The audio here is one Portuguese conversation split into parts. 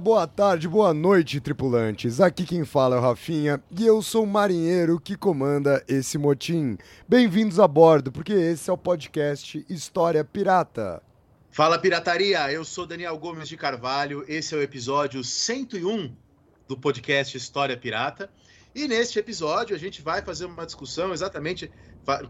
boa tarde, boa noite, tripulantes. Aqui quem fala é o Rafinha e eu sou o marinheiro que comanda esse motim. Bem-vindos a bordo, porque esse é o podcast História Pirata. Fala pirataria, eu sou Daniel Gomes de Carvalho, esse é o episódio 101 do podcast História Pirata. E neste episódio a gente vai fazer uma discussão exatamente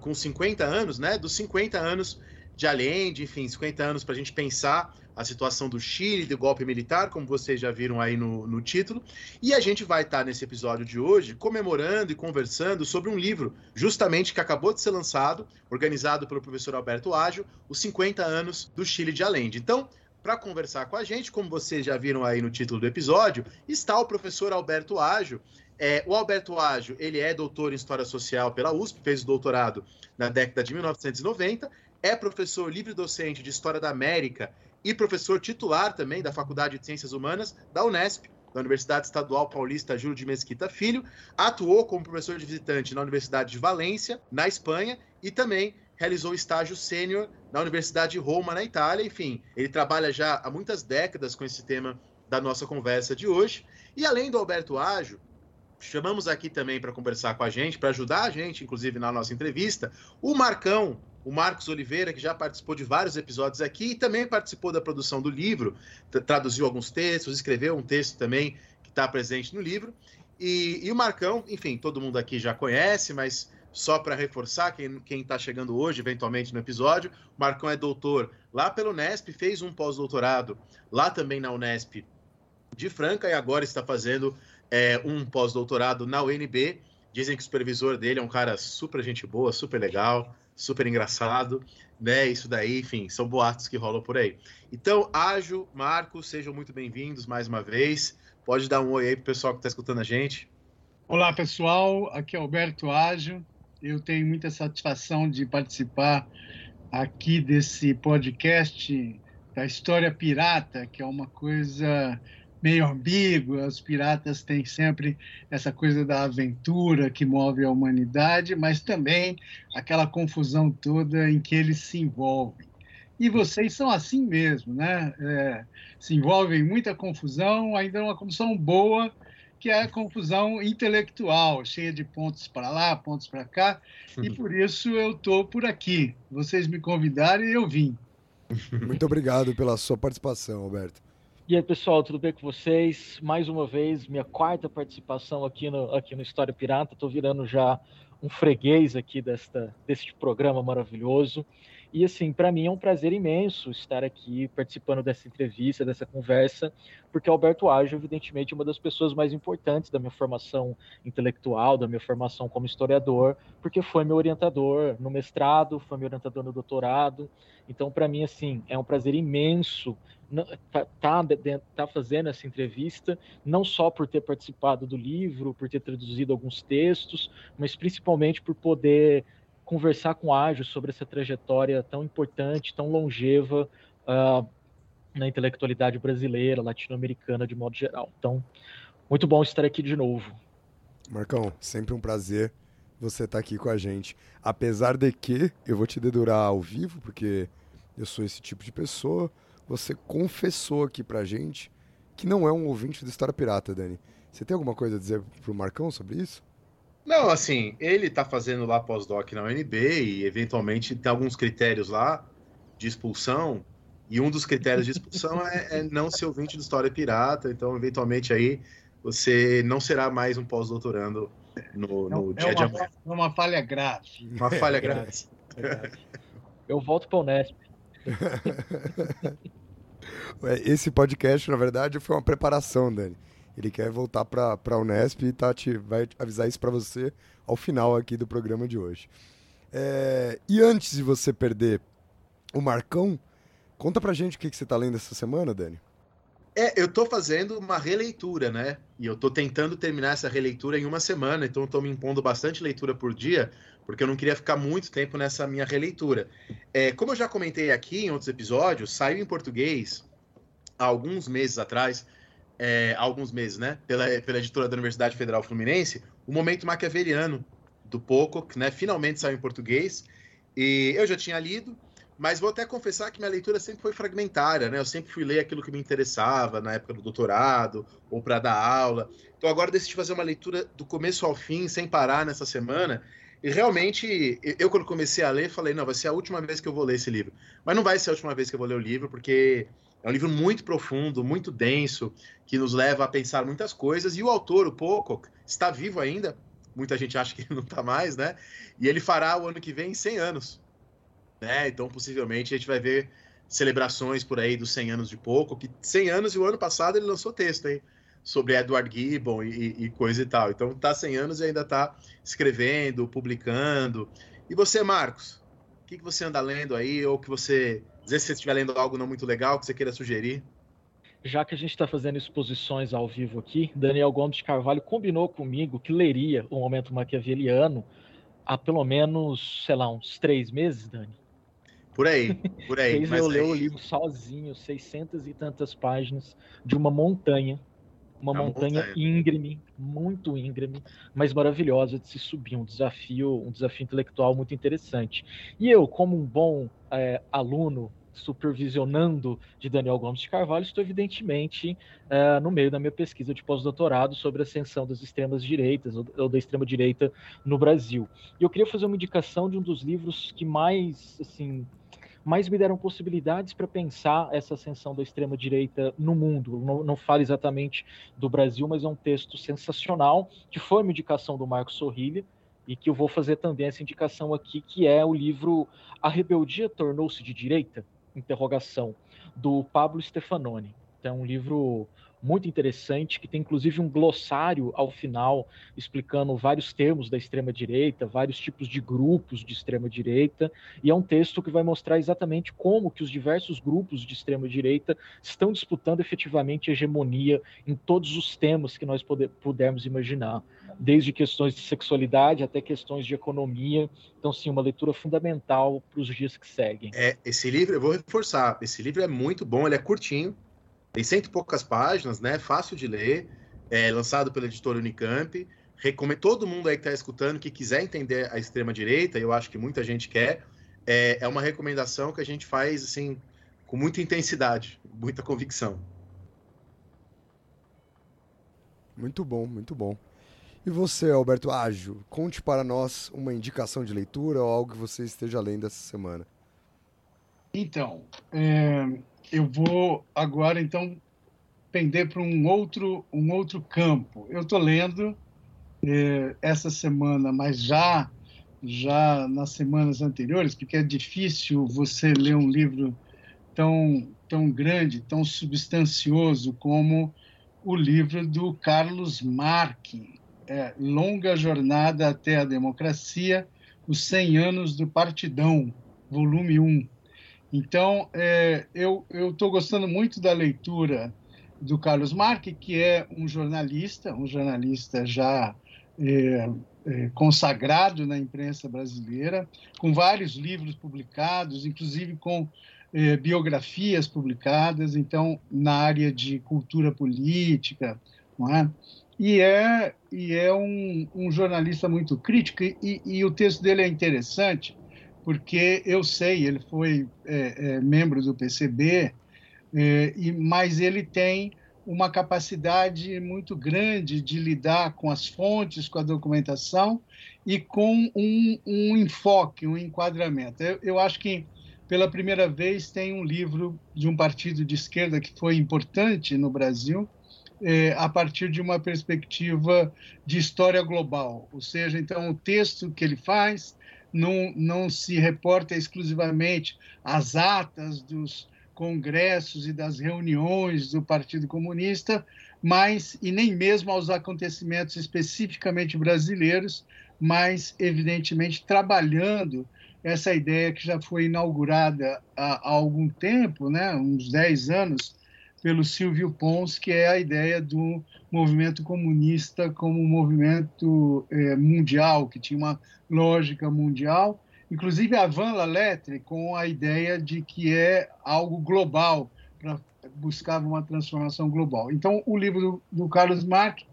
com 50 anos, né? Dos 50 anos de Allende, enfim, 50 anos para a gente pensar a situação do Chile, do golpe militar, como vocês já viram aí no, no título. E a gente vai estar nesse episódio de hoje comemorando e conversando sobre um livro, justamente que acabou de ser lançado, organizado pelo professor Alberto Ágio, os 50 anos do Chile de Allende. Então, para conversar com a gente, como vocês já viram aí no título do episódio, está o professor Alberto Ágio. É, o Alberto Ágio, ele é doutor em História Social pela USP, fez o doutorado na década de 1990, é professor livre-docente de História da América e professor titular também da Faculdade de Ciências Humanas da Unesp, da Universidade Estadual Paulista Júlio de Mesquita Filho, atuou como professor de visitante na Universidade de Valência, na Espanha, e também realizou estágio sênior na Universidade de Roma, na Itália. Enfim, ele trabalha já há muitas décadas com esse tema da nossa conversa de hoje. E além do Alberto Ágio, chamamos aqui também para conversar com a gente, para ajudar a gente, inclusive na nossa entrevista, o Marcão, o Marcos Oliveira, que já participou de vários episódios aqui e também participou da produção do livro, tra- traduziu alguns textos, escreveu um texto também que está presente no livro. E, e o Marcão, enfim, todo mundo aqui já conhece, mas só para reforçar, quem está chegando hoje, eventualmente, no episódio, o Marcão é doutor lá pelo Unesp, fez um pós-doutorado lá também na Unesp de Franca e agora está fazendo é, um pós-doutorado na UNB. Dizem que o supervisor dele é um cara super gente boa, super legal, super engraçado, né? Isso daí, enfim, são boatos que rolam por aí. Então, Ágio, Marcos, sejam muito bem-vindos mais uma vez. Pode dar um oi aí pro pessoal que está escutando a gente. Olá, pessoal. Aqui é Alberto Ágio. Eu tenho muita satisfação de participar aqui desse podcast da história pirata, que é uma coisa meio ambígua. Os piratas têm sempre essa coisa da aventura que move a humanidade, mas também aquela confusão toda em que eles se envolvem. E vocês são assim mesmo, né? É, se envolvem em muita confusão, ainda é uma confusão boa, que é a confusão intelectual, cheia de pontos para lá, pontos para cá, e por isso eu estou por aqui. Vocês me convidaram e eu vim. Muito obrigado pela sua participação, Alberto. E aí, pessoal, tudo bem com vocês? Mais uma vez, minha quarta participação aqui no, aqui no História Pirata. Estou virando já um freguês aqui desta, deste programa maravilhoso. E, assim, para mim é um prazer imenso estar aqui participando dessa entrevista, dessa conversa, porque Alberto Ágio, evidentemente, é uma das pessoas mais importantes da minha formação intelectual, da minha formação como historiador, porque foi meu orientador no mestrado, foi meu orientador no doutorado. Então, para mim, assim, é um prazer imenso tá, tá, tá, fazendo essa entrevista, não só por ter participado do livro, por ter traduzido alguns textos, mas principalmente por poder conversar com Ágio sobre essa trajetória tão importante, tão longeva uh, na intelectualidade brasileira, latino-americana de modo geral. Então, muito bom estar aqui de novo. Marcão, sempre um prazer você estar aqui com a gente. Apesar de que eu vou te dedurar ao vivo, porque eu sou esse tipo de pessoa, você confessou aqui pra gente que não é um ouvinte do História Pirata, Dani. Você tem alguma coisa a dizer pro Marcão sobre isso? Não, assim, ele tá fazendo lá pós-doc na UNB e eventualmente tem alguns critérios lá de expulsão. E um dos critérios de expulsão é, é, não ser ouvinte do História Pirata. Então, eventualmente, aí você não será mais um pós-doutorando no, no é, dia é de uma, amanhã. É uma falha grave. Uma falha grave. Eu volto para o Unesp. Esse podcast, na verdade, foi uma preparação, Dani. Ele quer voltar para a Unesp e tá te, vai avisar isso para você ao final aqui do programa de hoje. É, e antes de você perder o Marcão, Conta pra gente o que, que você tá lendo essa semana, Dani. É, eu tô fazendo uma releitura, né? E eu tô tentando terminar essa releitura em uma semana, então tô me impondo bastante leitura por dia, porque eu não queria ficar muito tempo nessa minha releitura. É, como eu já comentei aqui em outros episódios, saiu em português há alguns meses atrás, é, alguns meses, né? Pela, pela editora da Universidade Federal Fluminense, o Momento Maquiaveliano, do Pocock, né? Finalmente saiu em português. E eu já tinha lido, mas vou até confessar que minha leitura sempre foi fragmentária, né? Eu sempre fui ler aquilo que me interessava na época do doutorado ou para dar aula. Então agora decidi fazer uma leitura do começo ao fim, sem parar nessa semana. E realmente, eu quando comecei a ler, falei, não, vai ser a última vez que eu vou ler esse livro. Mas não vai ser a última vez que eu vou ler o livro, porque é um livro muito profundo, muito denso, que nos leva a pensar muitas coisas. E o autor, o Pocock, está vivo ainda. Muita gente acha que ele não está mais, né? E ele fará o ano que vem 100 anos né? Então, possivelmente, a gente vai ver celebrações por aí dos 100 anos de pouco, que 100 anos e o ano passado ele lançou texto aí sobre Edward Gibbon e, e coisa e tal. Então, tá 100 anos e ainda tá escrevendo, publicando. E você, Marcos? O que, que você anda lendo aí? Ou que você, às vezes, se você estiver lendo algo não muito legal, que você queira sugerir? Já que a gente está fazendo exposições ao vivo aqui, Daniel Gomes de Carvalho combinou comigo que leria o Momento Maquiaveliano há pelo menos, sei lá, uns três meses, Dani. Por aí, por aí. Fez eu ler o livro sozinho, 600 e tantas páginas, de uma montanha. Uma, montanha, montanha íngreme, muito íngreme, mas maravilhosa de se subir. Um desafio, um desafio intelectual muito interessante. E eu, como um bom é, aluno supervisionando de Daniel Gomes de Carvalho, estou evidentemente uh, no meio da minha pesquisa de pós-doutorado sobre a ascensão das extremas direitas ou, ou da extrema direita no Brasil. E eu queria fazer uma indicação de um dos livros que mais assim mais me deram possibilidades para pensar essa ascensão da extrema-direita no mundo. Não, não falo exatamente do Brasil, mas é um texto sensacional, que foi uma indicação do Marcos Sorrilha, e que eu vou fazer também essa indicação aqui, que é o livro A Rebeldia Tornou-se de Direita? Interrogação, do Pablo Stefanoni. Então, é um livro muito interessante, que tem inclusive um glossário ao final explicando vários termos da extrema direita, vários tipos de grupos de extrema direita, e é um texto que vai mostrar exatamente como que os diversos grupos de extrema direita estão disputando efetivamente hegemonia em todos os temas que nós poder, pudermos imaginar, desde questões de sexualidade até questões de economia. Então, sim, uma leitura fundamental para os dias que seguem. É, esse livro, eu vou reforçar, esse livro é muito bom, ele é curtinho, tem cento e poucas páginas, né? Fácil de ler. É lançado pela editora Unicamp. Recomendo todo mundo aí que está escutando que quiser entender a extrema direita. Eu acho que muita gente quer. É, é uma recomendação que a gente faz assim com muita intensidade, muita convicção. Muito bom, muito bom. E você, Alberto Ágio, conte para nós uma indicação de leitura ou algo que você esteja lendo essa semana. Então, é, eu vou agora então pender para um outro um outro campo. Eu estou lendo é, essa semana, mas já já nas semanas anteriores, porque é difícil você ler um livro tão tão grande, tão substancioso como o livro do Carlos Marque, é, Longa Jornada até a Democracia, os 100 anos do Partidão, volume 1. Então, é, eu estou gostando muito da leitura do Carlos Marque, que é um jornalista, um jornalista já é, é, consagrado na imprensa brasileira, com vários livros publicados, inclusive com é, biografias publicadas, então, na área de cultura política, não é? E é, e é um, um jornalista muito crítico, e, e o texto dele é interessante, porque eu sei, ele foi é, é, membro do PCB, é, e, mas ele tem uma capacidade muito grande de lidar com as fontes, com a documentação e com um, um enfoque, um enquadramento. Eu, eu, acho que pela primeira vez tem um livro de um partido de esquerda que foi importante no Brasil, é, a partir de uma perspectiva de história global, ou seja, então o texto que ele faz não, não se reporta exclusivamente às atas dos congressos e das reuniões do Partido Comunista, mas e nem mesmo aos acontecimentos especificamente brasileiros, mas evidentemente trabalhando essa ideia que já foi inaugurada há, há algum tempo, né, uns 10 anos, pelo Silvio Pons, que é a ideia do movimento comunista como um movimento é, mundial, que tinha uma lógica mundial. Inclusive a Van Lalette com a ideia de que é algo global, para buscar uma transformação global. Então, o livro do, do Carlos Marx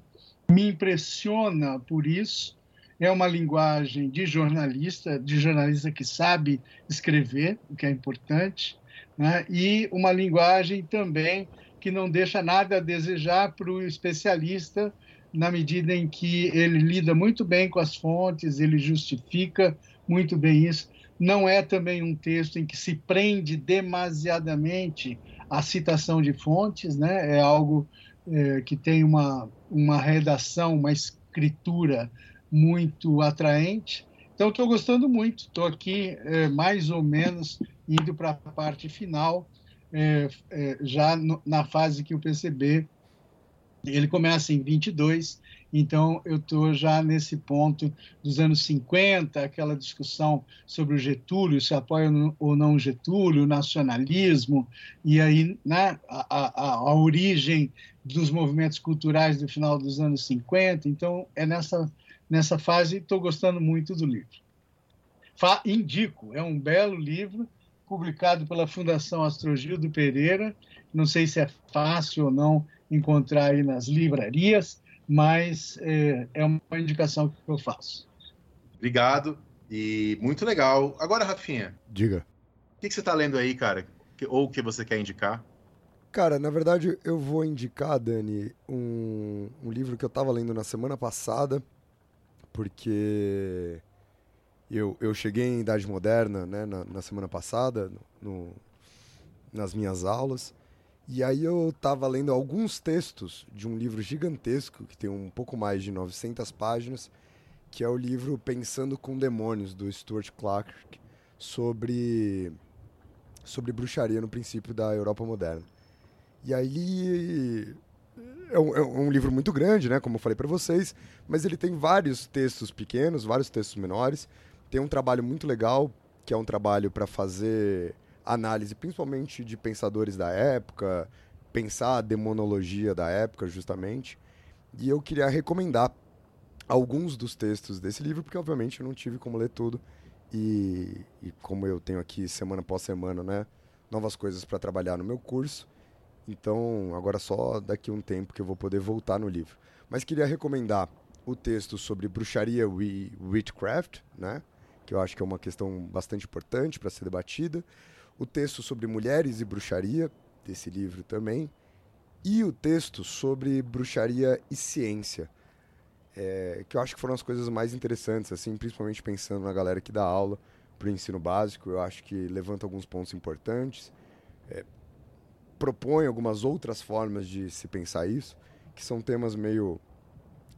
me impressiona por isso. É uma linguagem de jornalista, de jornalista que sabe escrever, o que é importante, né? e uma linguagem também que não deixa nada a desejar para o especialista, na medida em que ele lida muito bem com as fontes, ele justifica muito bem isso. Não é também um texto em que se prende demasiadamente à citação de fontes, né? é algo é, que tem uma, uma redação, uma escritura muito atraente. Então, estou gostando muito. Estou aqui é, mais ou menos indo para a parte final, é, é, já no, na fase que o PCB ele começa em 22, então eu estou já nesse ponto dos anos 50, aquela discussão sobre o Getúlio, se apoia ou não o Getúlio, o nacionalismo, e aí né, a, a, a origem dos movimentos culturais do final dos anos 50. Então é nessa, nessa fase, estou gostando muito do livro. Fa indico, é um belo livro, publicado pela Fundação Astrogildo Pereira. Não sei se é fácil ou não encontrar aí nas livrarias, mas é, é uma indicação que eu faço. Obrigado e muito legal. Agora, Rafinha. Diga. O que, que você está lendo aí, cara? Ou o que você quer indicar? Cara, na verdade, eu vou indicar, Dani, um, um livro que eu estava lendo na semana passada, porque eu, eu cheguei em Idade Moderna né, na, na semana passada, no, nas minhas aulas, e aí eu estava lendo alguns textos de um livro gigantesco, que tem um pouco mais de 900 páginas, que é o livro Pensando com Demônios, do Stuart Clark, sobre, sobre bruxaria no princípio da Europa moderna. E aí é um, é um, livro muito grande, né, como eu falei para vocês, mas ele tem vários textos pequenos, vários textos menores. Tem um trabalho muito legal, que é um trabalho para fazer análise principalmente de pensadores da época, pensar a demonologia da época, justamente. E eu queria recomendar alguns dos textos desse livro, porque obviamente eu não tive como ler tudo. E, e como eu tenho aqui semana após semana, né, novas coisas para trabalhar no meu curso. Então, agora só daqui um tempo que eu vou poder voltar no livro. Mas queria recomendar o texto sobre bruxaria e witchcraft, né? Que eu acho que é uma questão bastante importante para ser debatida o texto sobre mulheres e bruxaria, desse livro também, e o texto sobre bruxaria e ciência, é, que eu acho que foram as coisas mais interessantes, assim, principalmente pensando na galera que dá aula para o ensino básico, eu acho que levanta alguns pontos importantes, é, propõe algumas outras formas de se pensar isso, que são temas meio,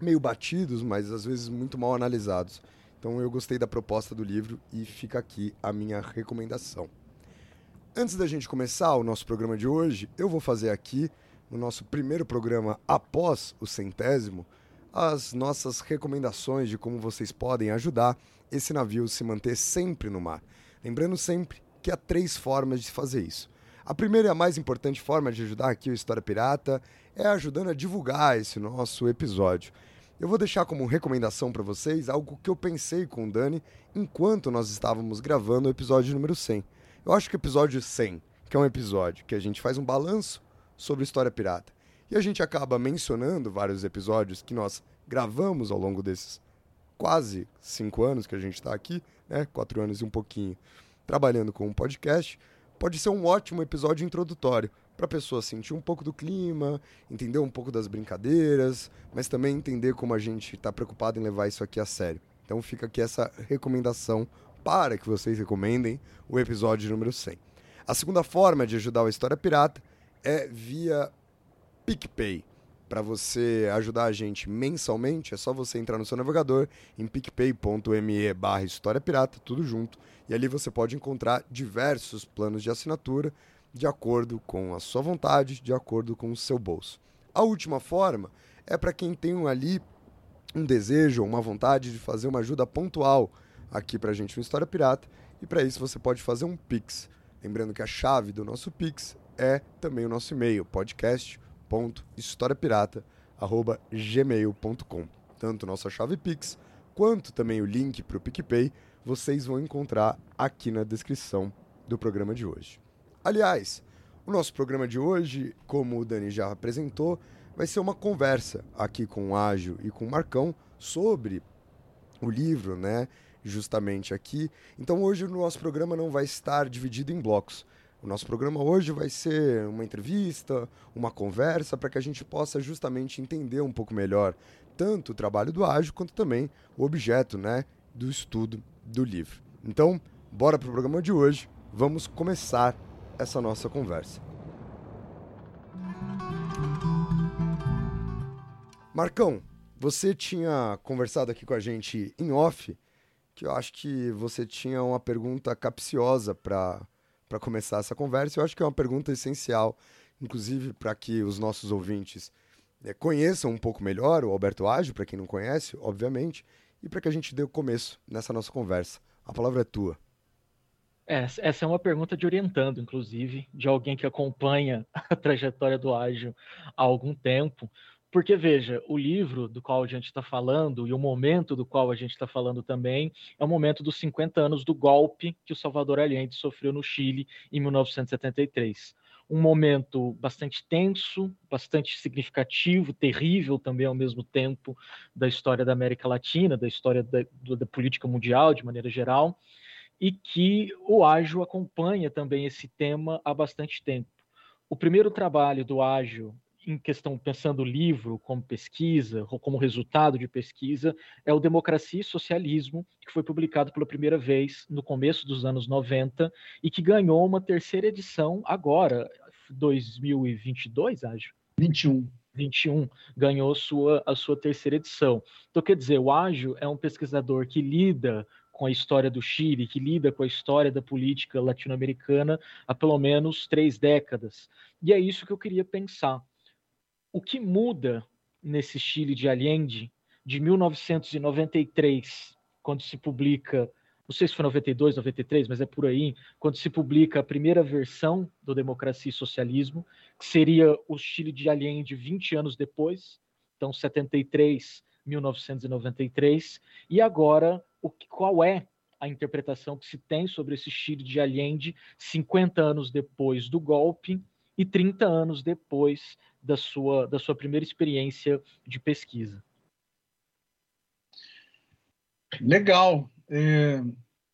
meio batidos, mas às vezes muito mal analisados. Então eu gostei da proposta do livro e fica aqui a minha recomendação. Antes da gente começar o nosso programa de hoje, eu vou fazer aqui, no nosso primeiro programa após o centésimo, as nossas recomendações de como vocês podem ajudar esse navio a se manter sempre no mar. Lembrando sempre que há três formas de fazer isso. A primeira e a mais importante forma de ajudar aqui o História Pirata é ajudando a divulgar esse nosso episódio. Eu vou deixar como recomendação para vocês algo que eu pensei com o Dani enquanto nós estávamos gravando o episódio número 100. Eu acho que o episódio 100, que é um episódio que a gente faz um balanço sobre história pirata, e a gente acaba mencionando vários episódios que nós gravamos ao longo desses quase cinco anos que a gente está aqui, né? Quatro anos e um pouquinho, trabalhando com um podcast, pode ser um ótimo episódio introdutório para a pessoa sentir um pouco do clima, entender um pouco das brincadeiras, mas também entender como a gente está preocupado em levar isso aqui a sério. Então fica aqui essa recomendação para que vocês recomendem o episódio número 100. A segunda forma de ajudar o História Pirata é via PicPay. Para você ajudar a gente mensalmente, é só você entrar no seu navegador em picpay.me barra História Pirata, tudo junto, e ali você pode encontrar diversos planos de assinatura de acordo com a sua vontade, de acordo com o seu bolso. A última forma é para quem tem ali um desejo ou uma vontade de fazer uma ajuda pontual aqui pra gente no História Pirata E para isso você pode fazer um Pix. Lembrando que a chave do nosso Pix é também o nosso e-mail, podcast.historiapirata.gmail.com. Tanto nossa chave Pix quanto também o link para o PicPay vocês vão encontrar aqui na descrição do programa de hoje. Aliás, o nosso programa de hoje, como o Dani já apresentou, vai ser uma conversa aqui com o Ágil e com o Marcão sobre o livro, né? Justamente aqui. Então hoje o nosso programa não vai estar dividido em blocos. O nosso programa hoje vai ser uma entrevista, uma conversa, para que a gente possa justamente entender um pouco melhor tanto o trabalho do Ágil quanto também o objeto né, do estudo do livro. Então, bora para o programa de hoje. Vamos começar essa nossa conversa. Marcão, você tinha conversado aqui com a gente em off, que eu acho que você tinha uma pergunta capciosa para começar essa conversa. Eu acho que é uma pergunta essencial, inclusive para que os nossos ouvintes é, conheçam um pouco melhor o Alberto Ágil, para quem não conhece, obviamente, e para que a gente dê o começo nessa nossa conversa. A palavra é tua. Essa é uma pergunta de orientando, inclusive, de alguém que acompanha a trajetória do Ágil há algum tempo. Porque, veja, o livro do qual a gente está falando e o momento do qual a gente está falando também é o momento dos 50 anos do golpe que o Salvador Allende sofreu no Chile em 1973. Um momento bastante tenso, bastante significativo, terrível também ao mesmo tempo da história da América Latina, da história da, da política mundial de maneira geral, e que o Ágil acompanha também esse tema há bastante tempo. O primeiro trabalho do Ágil em questão, pensando o livro como pesquisa, ou como resultado de pesquisa, é o Democracia e Socialismo, que foi publicado pela primeira vez no começo dos anos 90 e que ganhou uma terceira edição agora, 2022, acho. 21. 21 ganhou sua, a sua terceira edição. Então, quer dizer, o Ágil é um pesquisador que lida com a história do Chile, que lida com a história da política latino-americana há pelo menos três décadas. E é isso que eu queria pensar o que muda nesse Chile de Allende de 1993, quando se publica, não sei se foi 92, 93, mas é por aí, quando se publica a primeira versão do Democracia e Socialismo, que seria o Chile de Allende 20 anos depois, então 73, 1993, e agora o que, qual é a interpretação que se tem sobre esse Chile de Allende 50 anos depois do golpe e 30 anos depois da sua, da sua primeira experiência de pesquisa. Legal. É,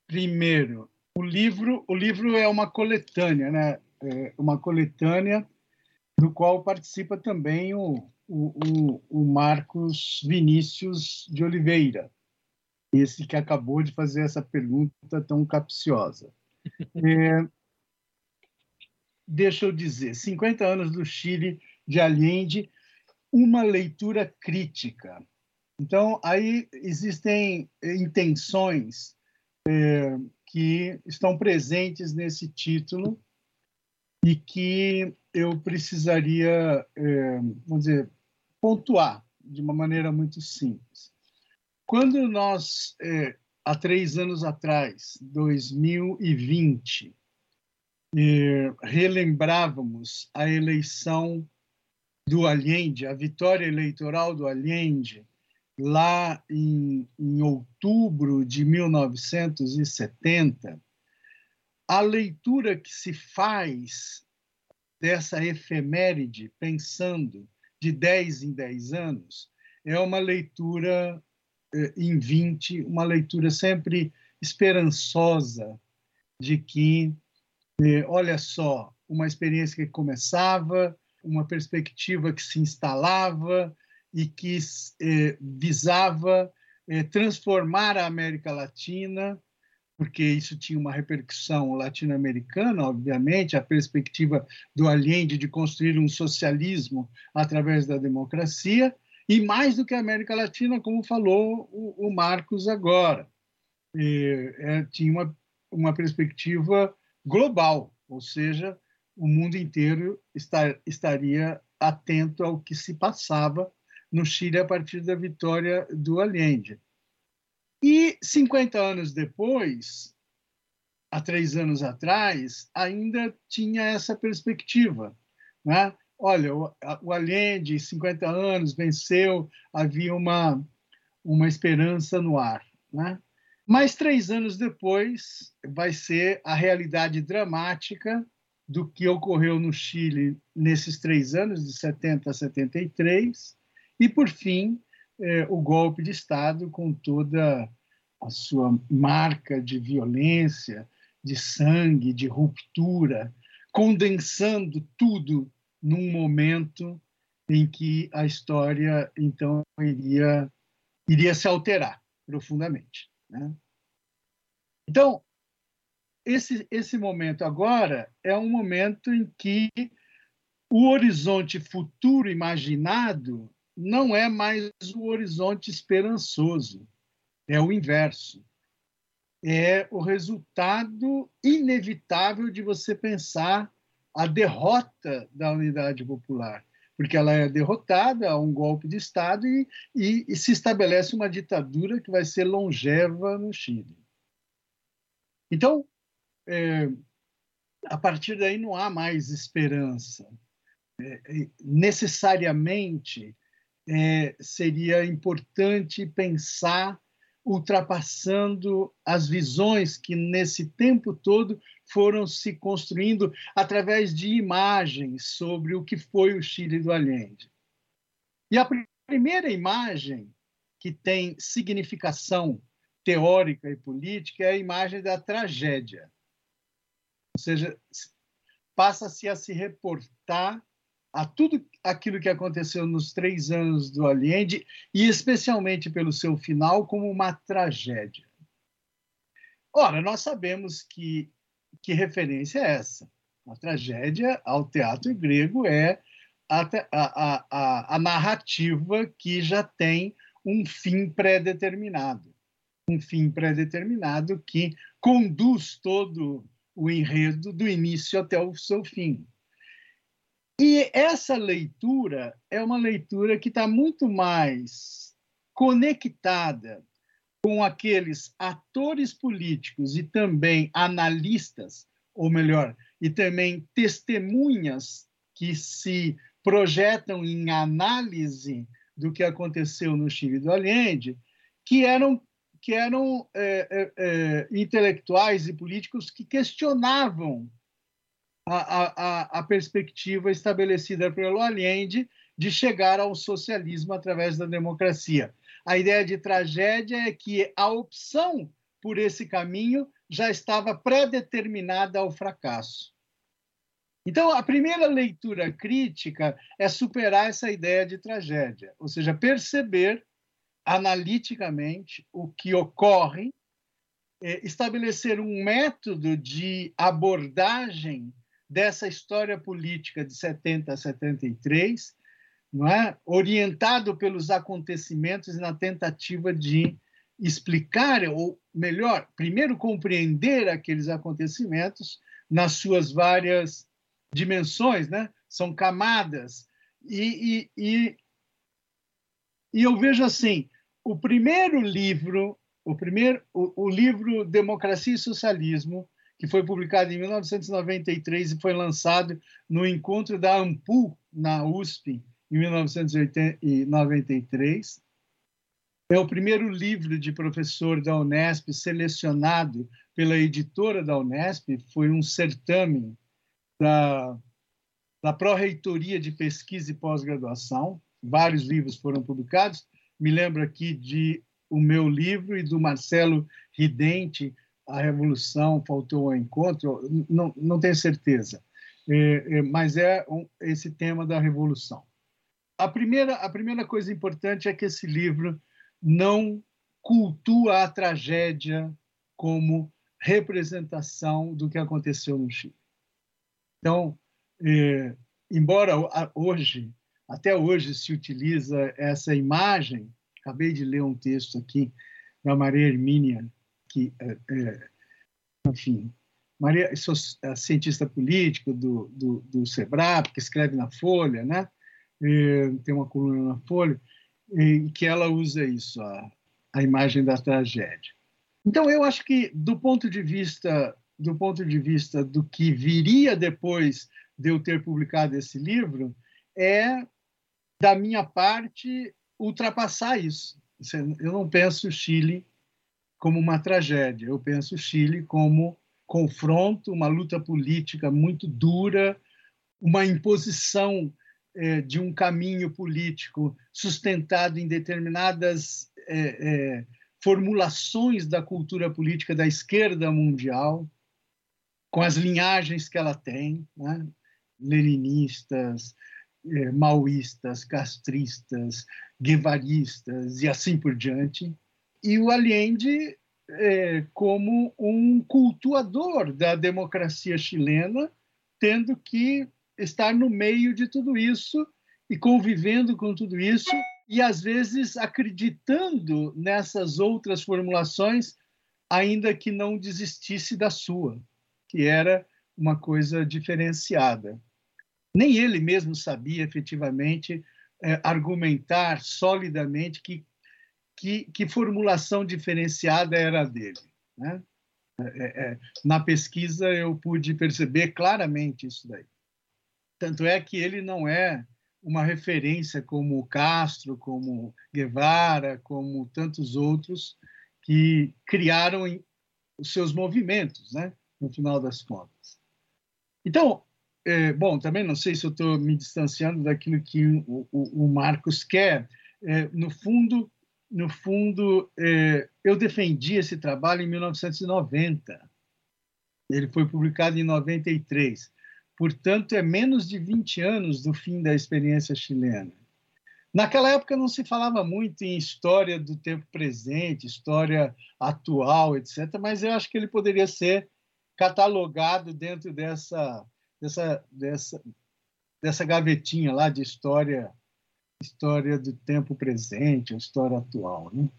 primeiro, o livro, o livro é uma coletânea, né? É uma coletânea do qual participa também o, o, o, Marcos Vinícius de Oliveira, esse que acabou de fazer essa pergunta tão capciosa. É, deixa eu dizer, 50 anos do Chile de Allende, uma leitura crítica. Então, aí existem intenções é, que estão presentes nesse título e que eu precisaria, é, vamos dizer, pontuar de uma maneira muito simples. Quando nós, é, há três anos atrás, 2020, é, relembrávamos a eleição do Allende, a vitória eleitoral do Allende, lá em, em outubro de 1970, a leitura que se faz dessa efeméride, pensando de 10 em 10 anos, é uma leitura eh, em 20, uma leitura sempre esperançosa de que, eh, olha só, uma experiência que começava, uma perspectiva que se instalava e que eh, visava transformar a América Latina, porque isso tinha uma repercussão latino-americana, obviamente, a perspectiva do Allende de construir um socialismo através da democracia, e mais do que a América Latina, como falou o, Marcos agora. Eh, tinha uma, uma perspectiva global, ou seja, o mundo inteiro estar, estaria atento ao que se passava no Chile a partir da vitória do Allende. E 50 anos depois, há três anos atrás, ainda tinha essa perspectiva. Né? Olha, o, o Allende, 50 anos, venceu, havia uma, uma esperança no ar. Né? Mas três anos depois, vai ser a realidade dramática do que ocorreu no Chile nesses três anos, de 70 a 73, e, por fim, eh, o golpe de Estado com toda a sua marca de violência, de sangue, de ruptura, condensando tudo num momento em que a história então iria iria se alterar profundamente. Né? Então esse esse momento agora é um momento em que o horizonte futuro imaginado não é mais o horizonte esperançoso, é o inverso é o resultado inevitável de você pensar a derrota da unidade popular, porque ela é derrotada a um golpe de Estado e, e, e se estabelece uma ditadura que vai ser longeva no Chile. Então, é, a partir daí não há mais esperança. É, necessariamente é, seria importante pensar ultrapassando as visões que nesse tempo todo foram se construindo através de imagens sobre o que foi o Chile do Allende. E a primeira imagem que tem significação teórica e política é a imagem da tragédia. Ou seja, passa-se a se reportar a tudo aquilo que aconteceu nos três anos do Allende, e especialmente pelo seu final, como uma tragédia. Ora, nós sabemos que, que referência é essa. A tragédia ao teatro grego é a, a, a, a narrativa que já tem um fim pré-determinado. Um fim pré-determinado que conduz todo o enredo do início até o seu fim. E essa leitura é uma leitura que está muito mais conectada com aqueles atores políticos e também analistas, ou melhor, e também testemunhas que se projetam em análise do que aconteceu no Chile do Allende, que eram que eram é, é, é, intelectuais e políticos que questionavam a, a, a perspectiva estabelecida pelo Allende de chegar ao socialismo através da democracia. A ideia de tragédia é que a opção por esse caminho já estava pré-determinada ao fracasso. Então, a primeira leitura crítica é superar essa ideia de tragédia, ou seja, perceber analiticamente o que ocorre, é, estabelecer um método de abordagem dessa história política de 70 a 73, não é? orientado pelos acontecimentos na tentativa de explicar, ou melhor, primeiro compreender aqueles acontecimentos nas suas várias dimensões, né? são camadas. E, e, e, e eu vejo assim, o primeiro livro, o primeiro, o, o livro Democracia e Socialismo, que foi publicado em 1993 e foi lançado no encontro da AMPU, na USP, em 1993. É o primeiro livro de professor da Unesp selecionado pela editora da Unesp, foi um certame da, da Pró-Reitoria de Pesquisa e Pós-Graduação. Vários livros foram publicados. Me lembro aqui de o meu livro e do Marcelo Ridente, a revolução faltou ao encontro, não, não tenho certeza, é, é, mas é um, esse tema da revolução. A primeira, a primeira coisa importante é que esse livro não cultua a tragédia como representação do que aconteceu no Chile. Então, é, embora hoje, até hoje se utiliza essa imagem, acabei de ler um texto aqui da Maria Hermínia que, é, é, enfim, Maria, sou é, cientista político do, do, do SEBRAP, que escreve na Folha, né? Tem uma coluna na Folha, em que ela usa isso, a, a imagem da tragédia. Então, eu acho que, do ponto de vista do ponto de vista do que viria depois de eu ter publicado esse livro, é, da minha parte, ultrapassar isso. Eu não penso o Chile como uma tragédia, eu penso o Chile como confronto, uma luta política muito dura, uma imposição é, de um caminho político sustentado em determinadas é, é, formulações da cultura política da esquerda mundial, com as linhagens que ela tem, né? leninistas, maoístas, castristas, guevaristas e assim por diante. E o Allende eh, como um cultuador da democracia chilena, tendo que estar no meio de tudo isso e convivendo com tudo isso e às vezes acreditando nessas outras formulações, ainda que não desistisse da sua, que era uma coisa diferenciada. Nem ele mesmo sabia efetivamente é, argumentar solidamente que, que, que, formulação diferenciada era a dele. Né? É, é, na pesquisa eu pude perceber claramente isso daí. Tanto é que ele não é uma referência como Castro, como Guevara, como tantos outros que criaram os seus movimentos, né? no final das contas. Então, é, bom, também não sei se eu estou me distanciando daquilo que o, o, o Marcos quer. É, no fundo, no fundo, é, eu defendi esse trabalho em 1990. Ele foi publicado em 93. Portanto, é menos de 20 anos do fim da experiência chilena. Naquela época não se falava muito em história do tempo presente, história atual, etc., mas eu acho que ele poderia ser catalogado dentro dessa, dessa, dessa, dessa gavetinha lá de história história do tempo presente, história atual. Né?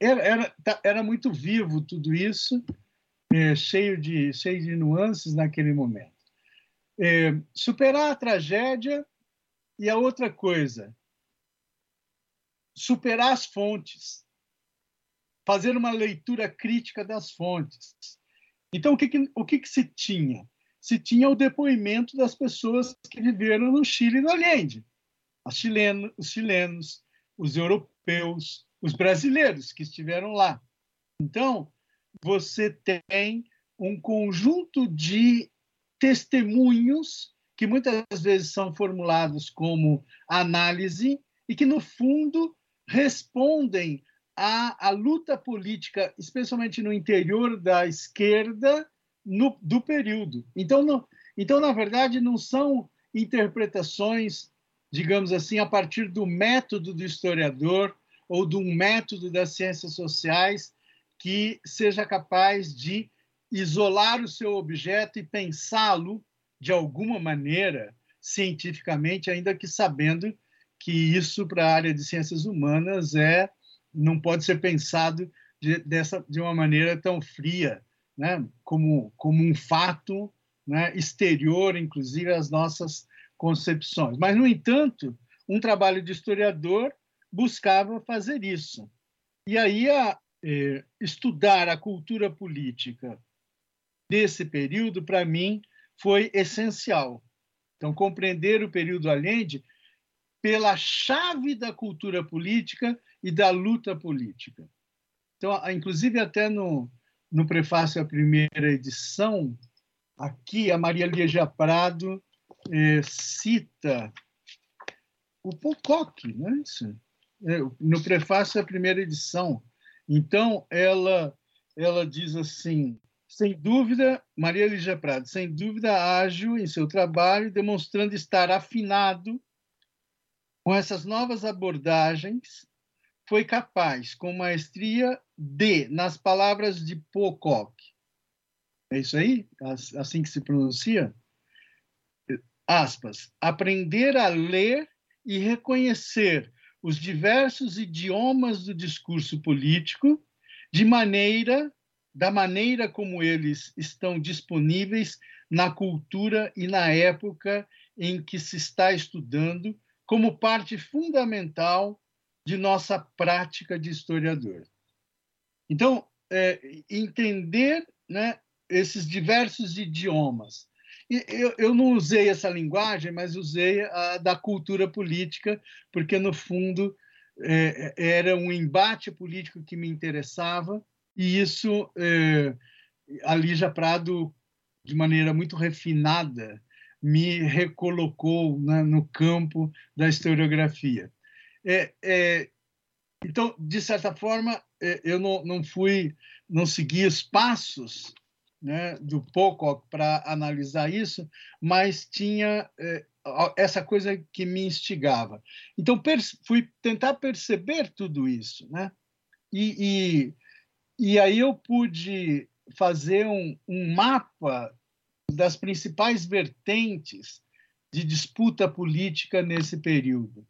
Era, era, tá, era, muito vivo tudo isso, é, cheio, de, cheio de nuances naquele momento. É, superar a tragédia e a outra coisa, superar as fontes, fazer uma leitura crítica das fontes. Então, o que, que o que, que, se tinha? Se tinha o depoimento das pessoas que viveram no Chile e no Allende. Chileno, os chilenos, os europeus, os brasileiros que estiveram lá. Então, você tem um conjunto de testemunhos que muitas vezes são formulados como análise e que, no fundo, respondem a, a luta política, especialmente no interior da esquerda, no, do período. Então, então, na verdade, não são interpretações, digamos assim, a partir do método do historiador ou de um método das ciências sociais que seja capaz de isolar o seu objeto e pensá-lo de alguma maneira cientificamente, ainda que sabendo que isso para a área de ciências humanas é não pode ser pensado de, dessa, de uma maneira tão fria, né? como, como um fato né? exterior, inclusive, às nossas concepções. Mas, no entanto, um trabalho de historiador buscava fazer isso. E aí, a, eh, estudar a cultura política desse período, para mim, foi essencial. Então, compreender o período Allende pela chave da cultura política e da luta política. Então, inclusive até no, no prefácio à primeira edição, aqui a Maria Liegia Prado eh, cita o Pocock, não é isso? É, no prefácio à primeira edição. Então, ela, ela diz assim, sem dúvida, Maria Lígia Prado, sem dúvida ágil em seu trabalho, demonstrando estar afinado com essas novas abordagens foi capaz, com maestria, de, nas palavras de Pocock, é isso aí? Assim que se pronuncia? Aspas. Aprender a ler e reconhecer os diversos idiomas do discurso político de maneira da maneira como eles estão disponíveis na cultura e na época em que se está estudando como parte fundamental de nossa prática de historiador. Então, é, entender né, esses diversos idiomas. Eu, eu não usei essa linguagem, mas usei a da cultura política, porque, no fundo, é, era um embate político que me interessava, e isso, é, a Lígia Prado, de maneira muito refinada, me recolocou né, no campo da historiografia. É, é, então, de certa forma, é, eu não, não fui, não segui os passos né, do Pocock para analisar isso, mas tinha é, essa coisa que me instigava. Então, fui tentar perceber tudo isso. Né? E, e, e aí eu pude fazer um, um mapa das principais vertentes de disputa política nesse período.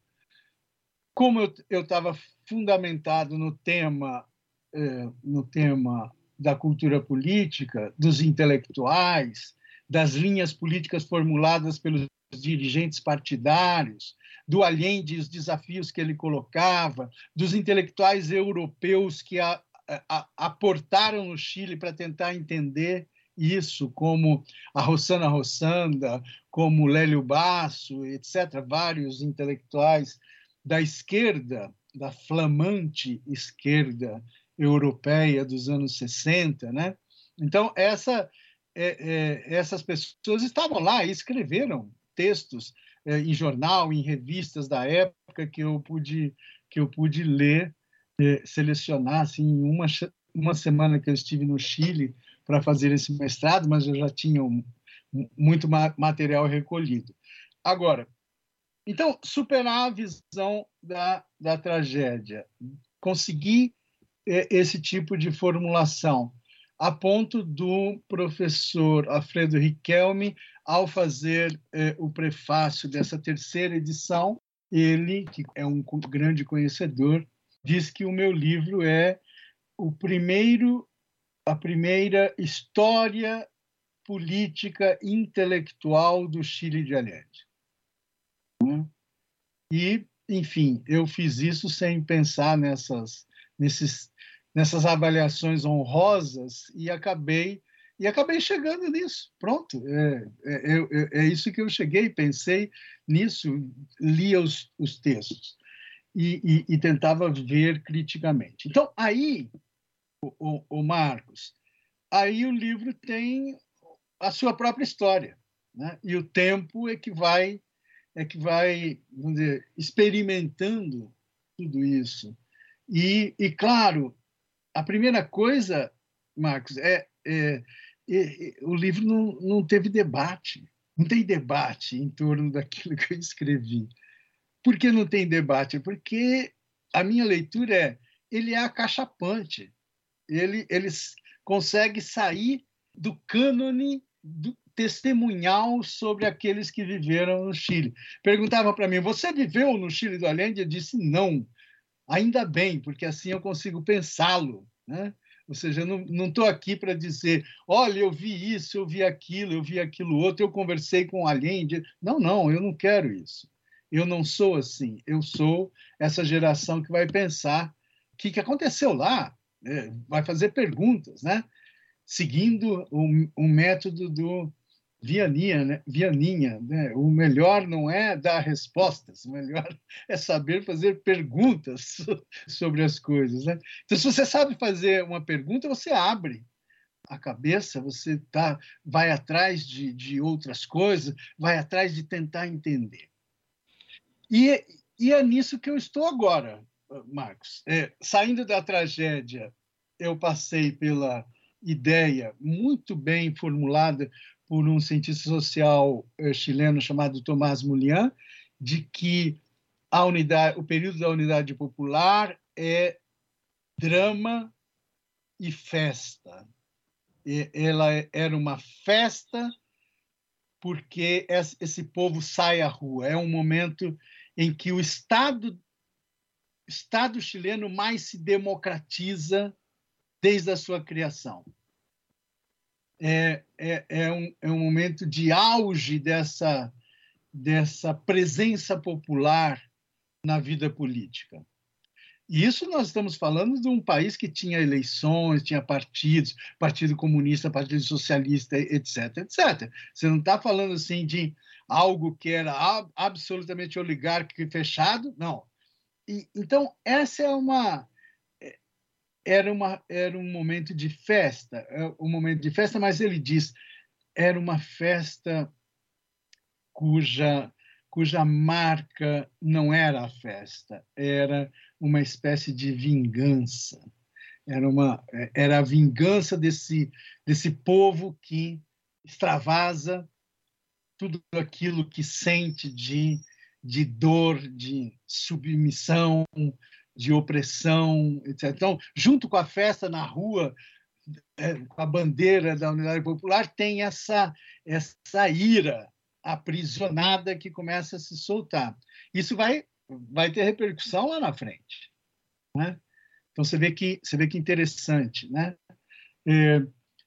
Como eu estava fundamentado no tema, eh, no tema da cultura política, dos intelectuais, das linhas políticas formuladas pelos dirigentes partidários, do Allende os desafios que ele colocava, dos intelectuais europeus que a, a, aportaram no Chile para tentar entender isso, como a Rossana Rossanda, como Lélio Basso, etc., vários intelectuais da esquerda, da flamante esquerda europeia dos anos 60, né? Então essa é, é, essas pessoas estavam lá e escreveram textos é, em jornal, em revistas da época que eu pude que eu pude ler, é, selecionar assim, uma uma semana que eu estive no Chile para fazer esse mestrado, mas eu já tinha um, muito material recolhido. Agora, então, superar a visão da, da tragédia, conseguir esse tipo de formulação, a ponto do professor Alfredo Riquelme, ao fazer é, o prefácio dessa terceira edição, ele, que é um grande conhecedor, diz que o meu livro é o primeiro a primeira história política intelectual do Chile de Allende. Né? E, enfim, eu fiz isso sem pensar nessas, nesses, nessas avaliações honrosas e acabei e acabei chegando nisso. Pronto, é, é, é, é isso que eu cheguei, pensei nisso, lia os, os textos e, e, e tentava ver criticamente. Então, aí o, o, Marcos, aí o livro tem a sua própria história, né? E o tempo é que vai é que vai, vamos dizer, experimentando tudo isso. E, e claro, a primeira coisa, Marcos, é, é, é, é o livro não, não teve debate, não tem debate em torno daquilo que eu escrevi. Por que não tem debate? Porque a minha leitura é ele é acachapante ele, ele consegue sair do cânone do testemunhal sobre aqueles que viveram no Chile. Perguntava para mim: Você viveu no Chile do Allende? Eu disse: Não. Ainda bem, porque assim eu consigo pensá-lo. Né? Ou seja, eu não estou aqui para dizer, olha, eu vi isso, eu vi aquilo, eu vi aquilo outro, eu conversei com o Allende. Não, não, eu não quero isso. Eu não sou assim. Eu sou essa geração que vai pensar o que, que aconteceu lá, né, vai fazer perguntas, né? seguindo o, o método do Vianinha, né? Vianinha né? O melhor não é dar respostas, o melhor é saber fazer perguntas sobre as coisas. Né? Então, se você sabe fazer uma pergunta, você abre a cabeça, você tá, vai atrás de, de outras coisas, vai atrás de tentar entender. E, e é nisso que eu estou agora. Marcos. É, saindo da tragédia, eu passei pela ideia muito bem formulada por um cientista social é, chileno chamado Tomás Mulian, de que a unidade, o período da unidade popular é drama e festa. E ela era uma festa porque esse povo sai à rua. É um momento em que o Estado Estado chileno mais se democratiza desde a sua criação. É, é, é, um, é um momento de auge dessa, dessa presença popular na vida política. E isso nós estamos falando de um país que tinha eleições, tinha partidos, Partido Comunista, Partido Socialista, etc, etc. Você não está falando assim de algo que era absolutamente oligárquico e fechado, não. E, então, essa é uma era, uma era um momento de festa, é um momento de festa, mas ele diz era uma festa cuja cuja marca não era a festa, era uma espécie de vingança. Era, uma, era a vingança desse, desse povo que extravasa tudo aquilo que sente de, de dor, de submissão, de opressão, etc. Então, junto com a festa na rua, é, com a bandeira da Unidade Popular, tem essa, essa ira aprisionada que começa a se soltar. Isso vai, vai ter repercussão lá na frente. Né? Então você vê que você vê que interessante, né? É,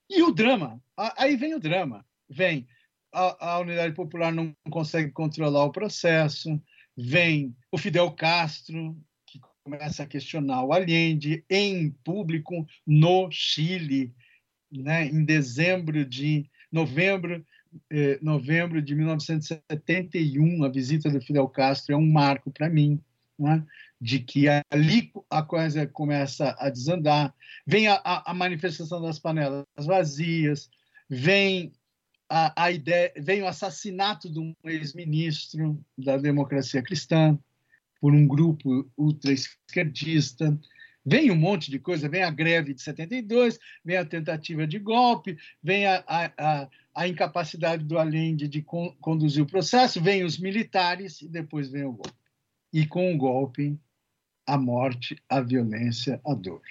e o drama, aí vem o drama, vem a, a, unidade popular não consegue controlar o processo, vem o Fidel Castro começa a questionar o Allende em público no Chile, né? Em dezembro de novembro eh, novembro de 1971, a visita do Fidel Castro é um marco para mim, né? de que ali a coisa começa a desandar. Vem a, a manifestação das panelas vazias, vem a, a, ideia, vem o assassinato de um ex-ministro da democracia cristã por um grupo ultra-esquerdista, vem um monte de coisa, vem a greve de 72, vem a tentativa de golpe, vem a, a, a incapacidade do Allende de con conduzir o processo, vem os militares e depois vem o golpe. E com o golpe, a morte, a violência, a dor.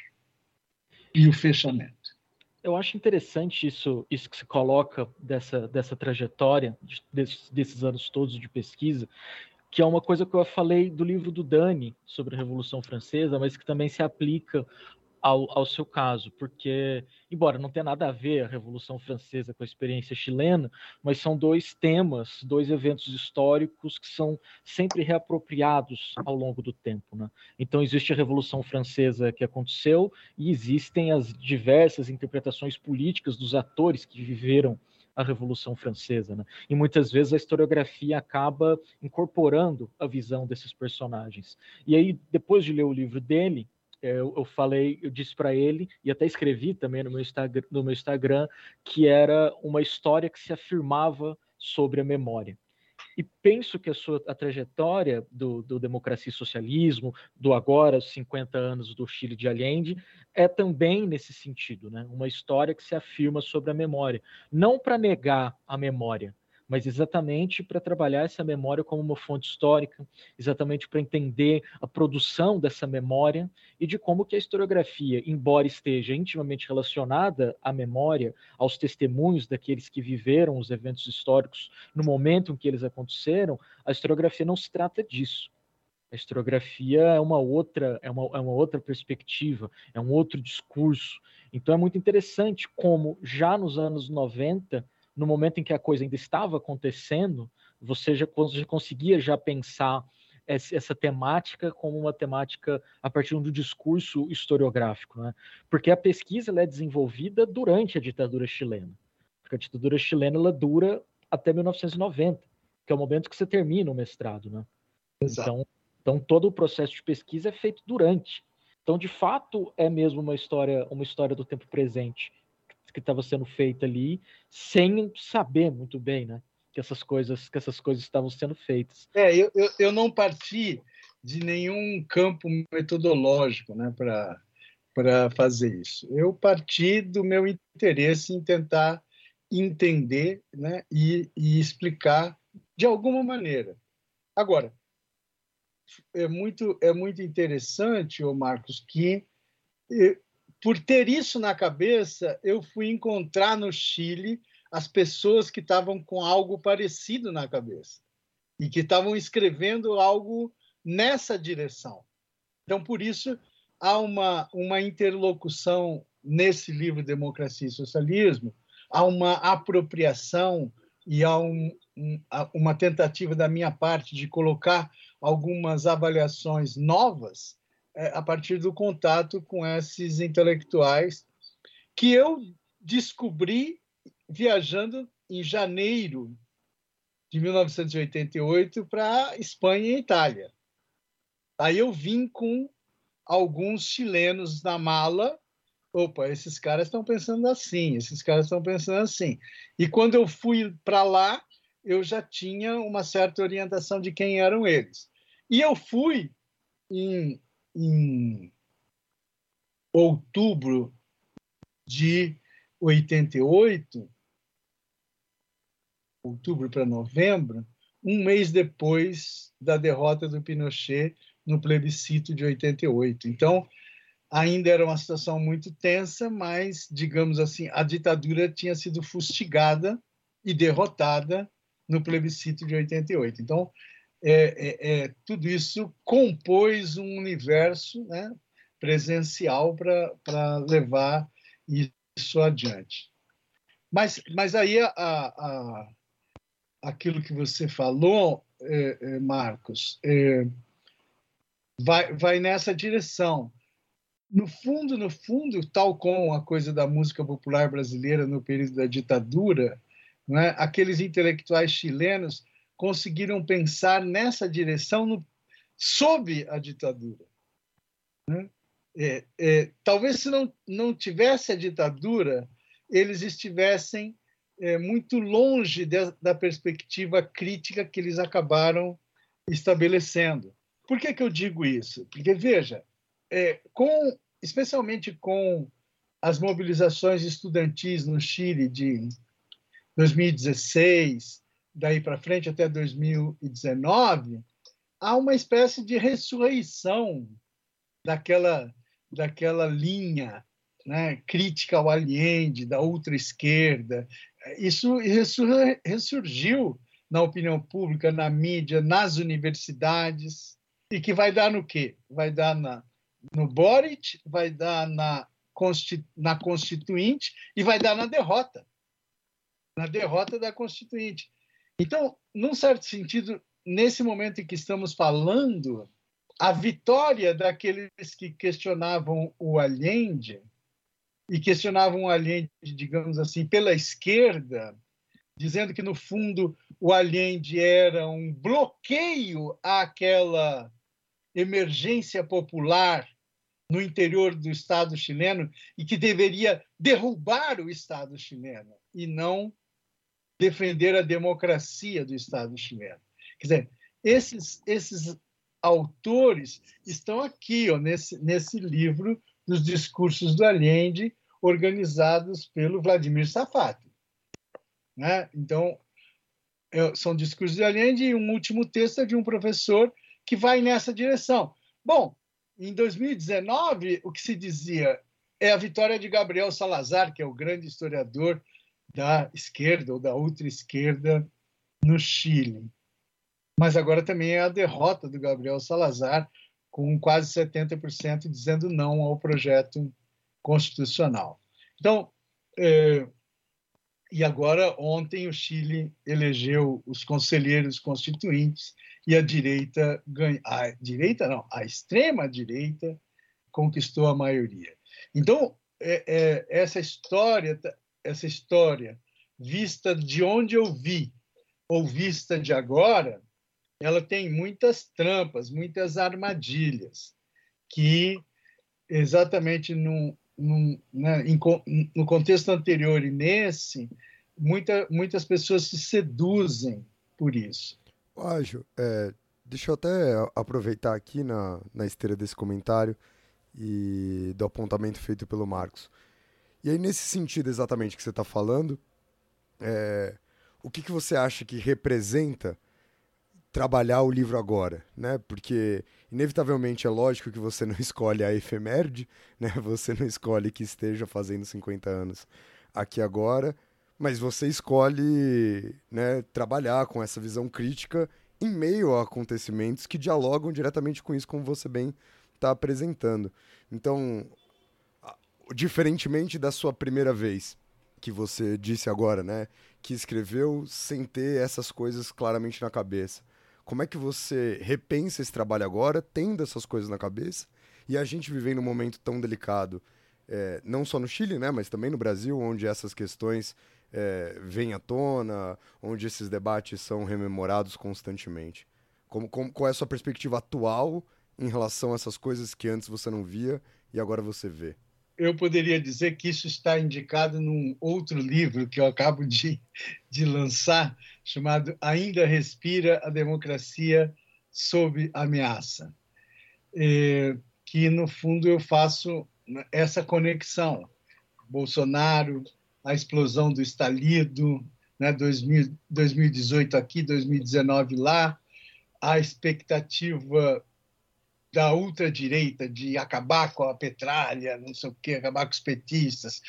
E o fechamento. Eu acho interessante isso, isso que se coloca dessa, dessa trajetória, desses, desses anos todos de pesquisa, que é uma coisa que eu falei do livro do Dani sobre a Revolução Francesa, mas que também se aplica ao, ao, seu caso, porque, embora não tenha nada a ver a Revolução Francesa com a experiência chilena, mas são dois temas, dois eventos históricos que são sempre reapropriados ao longo do tempo. Né? Então, existe a Revolução Francesa que aconteceu e existem as diversas interpretações políticas dos atores que viveram a Revolução Francesa, né? E muitas vezes a historiografia acaba incorporando a visão desses personagens. E aí, depois de ler o livro dele, eu, eu falei, eu disse para ele, e até escrevi também no meu, no meu Instagram, que era uma história que se afirmava sobre a memória. E penso que a sua a trajetória do, do democracia e socialismo, do agora 50 anos do Chile de Allende, é também nesse sentido, né? uma história que se afirma sobre a memória. Não para negar a memória, mas exatamente para trabalhar essa memória como uma fonte histórica, exatamente para entender a produção dessa memória e de como que a historiografia, embora esteja intimamente relacionada à memória, aos testemunhos daqueles que viveram os eventos históricos no momento em que eles aconteceram, a historiografia não se trata disso. A historiografia é uma outra, é uma, é uma outra perspectiva, é um outro discurso. Então é muito interessante como já nos anos 90 no momento em que a coisa ainda estava acontecendo, você já, você já conseguia já pensar essa temática como uma temática a partir do discurso historiográfico, né? Porque a pesquisa é desenvolvida durante a ditadura chilena. Porque a ditadura chilena ela dura até 1990, que é o momento que você termina o mestrado, né? Então, então todo o processo de pesquisa é feito durante. Então, de fato, é mesmo uma história, uma história do tempo presente que estava sendo feita ali, sem saber muito bem, né? Que essas coisas, que essas coisas estavam sendo feitas. É, eu, eu, eu não parti de nenhum campo metodológico, né, para para fazer isso. Eu parti do meu interesse em tentar entender, né, e, e explicar de alguma maneira. Agora, é muito é muito interessante, o Marcos, que por ter isso na cabeça, eu fui encontrar no Chile as pessoas que estavam com algo parecido na cabeça e que estavam escrevendo algo nessa direção. Então, por isso, há uma, uma interlocução nesse livro Democracia e Socialismo, há uma apropriação e há um, um, uma tentativa da minha parte de colocar algumas avaliações novas a partir do contato com esses intelectuais que eu descobri viajando em janeiro de 1988 para Espanha e Itália. Aí eu vim com alguns chilenos na mala. Opa, esses caras estão pensando assim, esses caras estão pensando assim. E quando eu fui para lá, eu já tinha uma certa orientação de quem eram eles. E eu fui em, em outubro de 88, outubro para novembro, um mês depois da derrota do Pinochet no plebiscito de 88. Então, ainda era uma situação muito tensa, mas, digamos assim, a ditadura tinha sido fustigada e derrotada no plebiscito de 88. Então, é, é, é, tudo isso compôs um universo né, presencial para levar isso adiante. Mas, mas aí a, a, aquilo que você falou, é, é, Marcos, é, vai, vai nessa direção. No fundo, no fundo, tal como a coisa da música popular brasileira no período da ditadura, é? aqueles intelectuais chilenos conseguiram pensar nessa direção no, sob a ditadura. Né? É, é, talvez se não, não tivesse a ditadura, eles estivessem é, muito longe de, da perspectiva crítica que eles acabaram estabelecendo. Por que, que eu digo isso? Porque, veja, é, com, especialmente com as mobilizações estudantis no Chile de 2016, daí para frente até 2019, há uma espécie de ressurreição daquela, daquela linha né, crítica ao Allende, da ultra-esquerda. Isso ressurgiu na opinião pública, na mídia, nas universidades, e que vai dar no quê? Vai dar na, no Boric, vai dar na, na Constituinte e vai dar na derrota. Na derrota da Constituinte. Então, num certo sentido, nesse momento em que estamos falando, a vitória daqueles que questionavam o Allende e questionavam o Allende, digamos assim, pela esquerda, dizendo que, no fundo, o Allende era um bloqueio àquela emergência popular no interior do Estado chileno e que deveria derrubar o Estado chileno e não defender a democracia do Estado chileno. Quer dizer, esses, esses autores estão aqui, ó, nesse, nesse livro dos discursos do Allende, organizados pelo Vladimir Safati. Né? Então, é, são discursos de Allende e um último texto é de um professor que vai nessa direção. Bom, em 2019, o que se dizia é a vitória de Gabriel Salazar, que é o grande historiador da esquerda ou da ultra-esquerda no Chile. Mas agora também é a derrota do Gabriel Salazar, com quase 70% dizendo não ao projeto constitucional. Então, é, e agora, ontem, o Chile elegeu os conselheiros constituintes e a direita ganha. A direita, não, a extrema-direita conquistou a maioria. Então, é, é, essa história essa história vista de onde eu vi ou vista de agora, ela tem muitas trampas, muitas armadilhas que exatamente no, no, né, no contexto anterior e nesse, muita, muitas pessoas se seduzem por isso. Ágil, é, deixa eu até aproveitar aqui na, na esteira desse comentário e do apontamento feito pelo Marcos. E aí, nesse sentido exatamente que você está falando, é, o que, que você acha que representa trabalhar o livro agora, né? Porque inevitavelmente é lógico que você não escolhe a efeméride, né? Você não escolhe que esteja fazendo 50 anos aqui agora, mas você escolhe, né, trabalhar com essa visão crítica em meio a acontecimentos que dialogam diretamente com isso, como você bem está apresentando. Então, diferentemente da sua primeira vez, que você disse agora, né? Que escreveu sem ter essas coisas claramente na cabeça. Como é que você repensa esse trabalho agora, tendo essas coisas na cabeça? E a gente vivendo um momento tão delicado, é, não só no Chile, né, mas também no Brasil, onde essas questões é, vêm à tona, onde esses debates são rememorados constantemente. Como, como, qual é a sua perspectiva atual em relação a essas coisas que antes você não via e agora você vê? Eu poderia dizer que isso está indicado num outro livro que eu acabo de, de lançar, chamado Ainda Respira a Democracia sob Ameaça. É, que, no fundo, eu faço essa conexão. Bolsonaro, a explosão do estalido, né, 2000, 2018 aqui, 2019 lá, a expectativa da ultradireita de acabar com a petralha, não sei o quê, acabar com os petistas,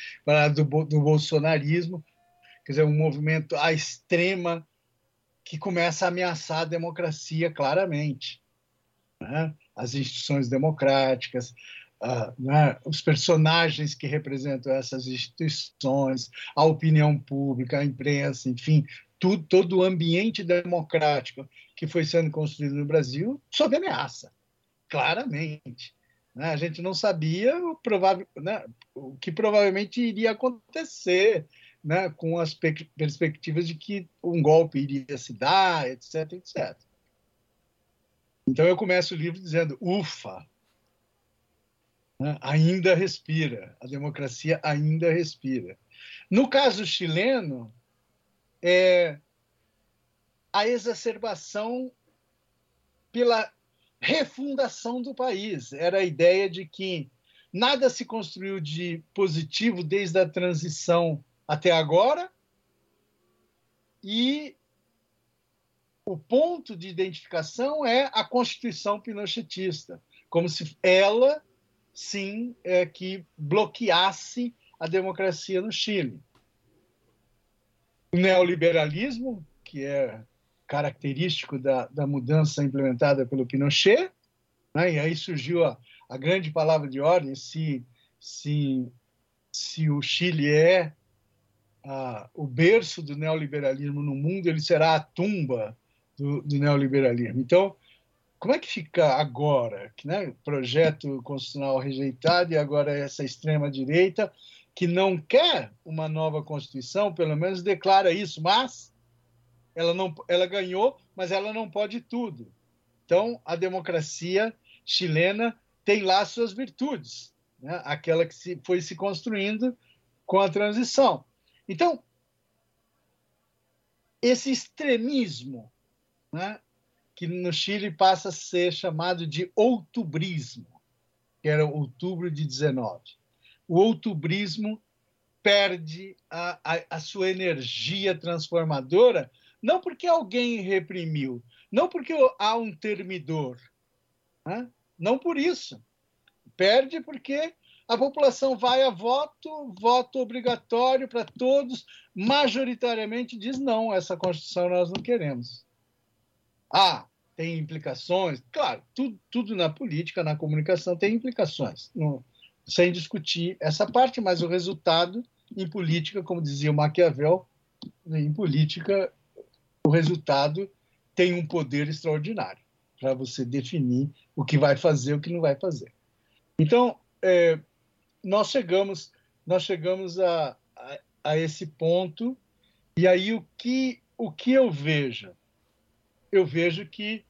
do, do bolsonarismo, quer dizer, um movimento à extrema que começa a ameaçar a democracia claramente. Né? As instituições democráticas, uh, né? os personagens que representam essas instituições, a opinião pública, a imprensa, enfim, tudo, todo o ambiente democrático que foi sendo construído no Brasil sob ameaça, claramente. Né? A gente não sabia o, provável, né? o que provavelmente iria acontecer né? com as perspectivas de que um golpe iria se dar, etc, etc. Então eu começo o livro dizendo: ufa, né? ainda respira, a democracia ainda respira. No caso chileno, é, a exacerbação pela refundação do país. Era a ideia de que nada se construiu de positivo desde a transição até agora e o ponto de identificação é a Constituição pinochetista, como se ela, sim, é que bloqueasse a democracia no Chile o neoliberalismo, que é característico da, da mudança implementada pelo Pinochet, né? e aí surgiu a, a grande palavra de ordem se, se, se o Chile é a, o berço do neoliberalismo no mundo, ele será a tumba do, do neoliberalismo. Então, como é que fica agora? Né? Projeto constitucional rejeitado e agora essa extrema-direita que não quer uma nova Constituição, pelo menos declara isso, mas ela, não, ela ganhou, mas ela não pode tudo. Então, a democracia chilena tem lá suas virtudes, né? aquela que se, foi se construindo com a transição. Então, esse extremismo, né, que no Chile passa a ser chamado de outubrismo, que era outubro de 19 o outubrismo perde a, a, a, sua energia transformadora, não porque alguém reprimiu, não porque há um termidor, né? não por isso. Perde porque a população vai a voto, voto obrigatório para todos, majoritariamente diz não, essa Constituição nós não queremos. Ah, tem implicações? Claro, tudo, tudo na política, na comunicação tem implicações. Não, sem discutir essa parte, mas o resultado em política, como dizia Maquiavel, em política o resultado tem um poder extraordinário para você definir o que vai fazer, o que não vai fazer. Então, é, nós chegamos, nós chegamos a, a, a esse ponto e aí o que o que eu vejo, eu vejo que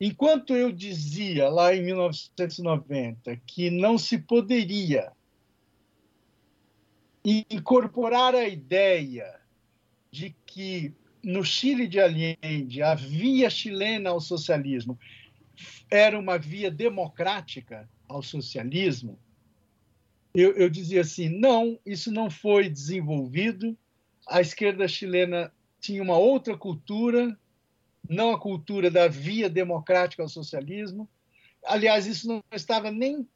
Enquanto eu dizia lá em 1990 que não se poderia incorporar a ideia de que no Chile de Allende a via chilena ao socialismo era uma via democrática ao socialismo, eu, eu dizia assim: não, isso não foi desenvolvido. A esquerda chilena tinha uma outra cultura, não a cultura da via democrática ao socialismo. Aliás, isso não estava nem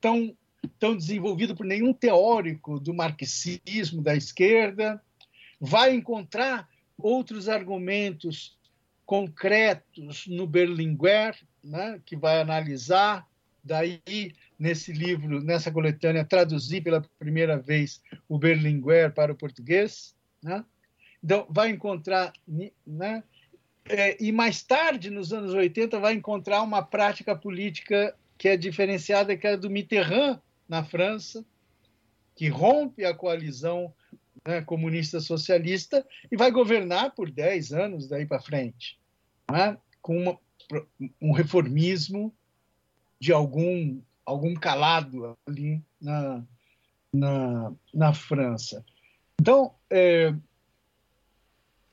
tão, tão desenvolvido por nenhum teórico do marxismo da esquerda. Vai encontrar outros argumentos concretos no Berlinguer, né, que vai analisar. Daí, nesse livro, nessa coletânea, traduzir pela primeira vez o Berlinguer para o português. Né? Então, vai encontrar é, e mais tarde, nos anos 80, vai encontrar uma prática política que é diferenciada, que é do Mitterrand, na França, que rompe a coalizão né, comunista-socialista e vai governar por 10 anos daí para frente, né, com uma, um reformismo de algum, algum calado ali na, na, na França. Então, é,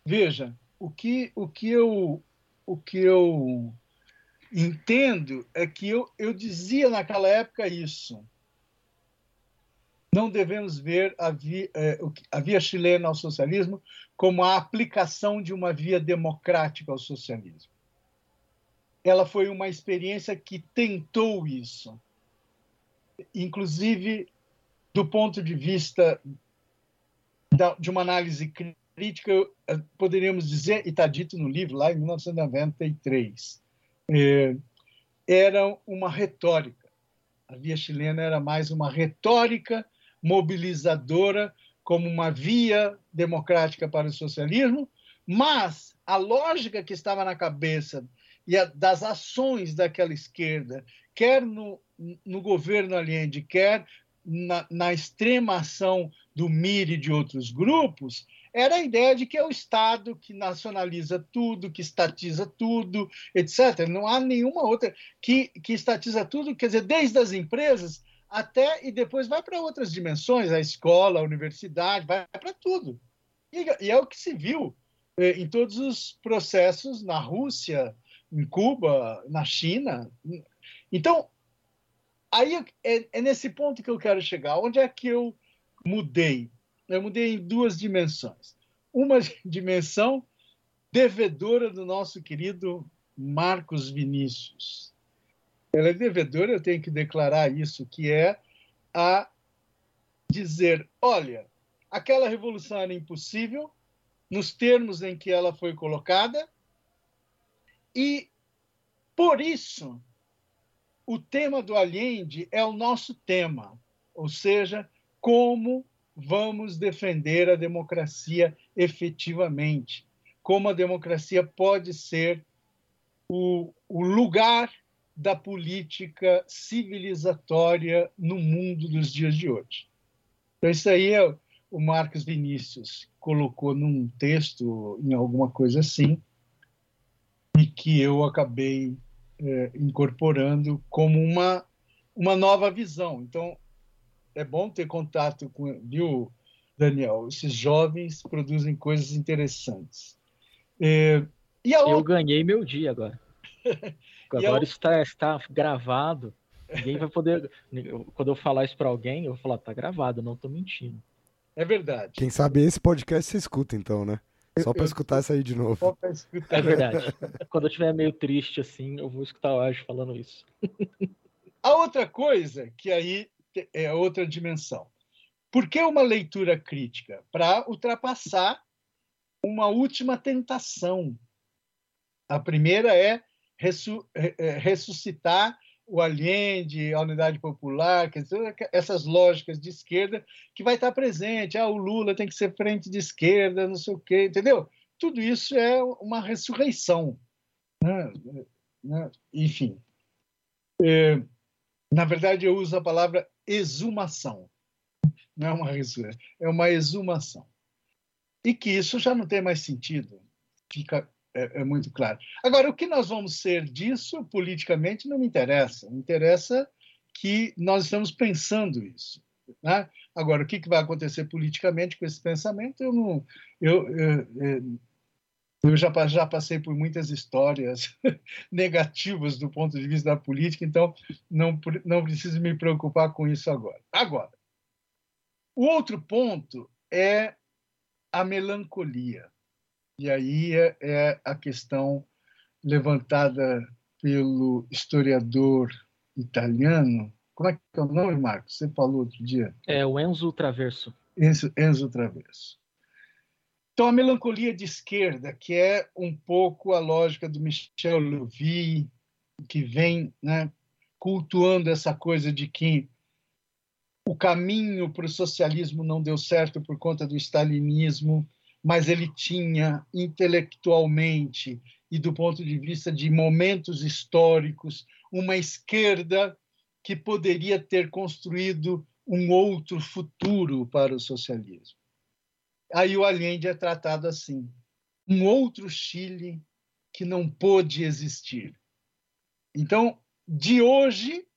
veja, o que, o, que eu, o que eu entendo é que eu, eu dizia naquela época isso. Não devemos ver a via, é, a via chilena ao socialismo como a aplicação de uma via democrática ao socialismo. Ela foi uma experiência que tentou isso, inclusive do ponto de vista de uma análise crítica, eh, poderíamos dizer, e está dito no livro, lá em 1993, é, era uma retórica. A via chilena era mais uma retórica mobilizadora como uma via democrática para o socialismo, mas a lógica que estava na cabeça e a, das ações daquela esquerda, quer no, no governo Allende, quer na, na extrema ação do MIR e de outros grupos, era a ideia de que é o Estado que nacionaliza tudo, que estatiza tudo, etc. Não há nenhuma outra que, que estatiza tudo, quer dizer, desde as empresas até e depois vai para outras dimensões, a escola, a universidade, vai para tudo. E, e, é o que se viu eh, em todos os processos na Rússia, em Cuba, na China. Então, aí é, é nesse ponto que eu quero chegar. Onde é que eu mudei? Eu mudei em duas dimensões. Uma dimensão devedora do nosso querido Marcos Vinícius. Ela é devedora, eu tenho que declarar isso, que é a dizer, olha, aquela revolução era impossível nos termos em que ela foi colocada e por isso o tema do Allende é o nosso tema, ou seja, como vamos defender a democracia efetivamente, como a democracia pode ser o, o lugar da política civilizatória no mundo dos dias de hoje. Então, isso aí é, o Marcos Vinícius colocou num texto, em alguma coisa assim, e que eu acabei é, incorporando como uma, uma nova visão. Então, é bom ter contato com, viu, Daniel? Esses jovens produzem coisas interessantes. É, e Eu ganhei meu dia agora. agora está, está gravado. Ninguém vai poder. Quando eu falar isso para alguém, eu vou falar, tá gravado, não estou mentindo. É verdade. Quem sabe esse podcast você escuta, então, né? Só para escutar isso aí de novo. Só pra escutar. É verdade. Quando eu estiver meio triste assim, eu vou escutar o Ajo falando isso. A outra coisa que aí é outra dimensão. Por que uma leitura crítica? Para ultrapassar uma última tentação. A primeira é, é ressuscitar o Allende, a unidade popular, essas lógicas de esquerda que vai estar presente. Ah, o Lula tem que ser frente de esquerda, não sei o quê, entendeu? Tudo isso é uma ressurreição. Né? né? Enfim. É, na verdade, eu uso a palavra exumação. Não é uma ressurreição, é uma exumação. E que isso já não tem mais sentido. Fica é, é, muito claro. Agora, o que nós vamos ser disso politicamente não me interessa. Me interessa que nós estamos pensando isso. Né? Agora, o que, que vai acontecer politicamente com esse pensamento, eu não. Eu, eu, eu já, já passei por muitas histórias negativas do ponto de vista da política, então não, não preciso me preocupar com isso agora. Agora, o outro ponto é a melancolia. E aí é, é a questão levantada pelo historiador italiano. Como é que é o nome, Marcos? Você falou outro dia. É o Enzo Traverso. Enzo, Enzo Traverso. Então, a melancolia de esquerda, que é um pouco a lógica do Michel Levy, que vem né, cultuando essa coisa de que o caminho para o socialismo não deu certo por conta do stalinismo, mas ele tinha intelectualmente e do ponto de vista de momentos históricos uma esquerda que poderia ter construído um outro futuro para o socialismo. Aí o Allende é tratado assim: um outro Chile que não pôde existir. Então, de hoje,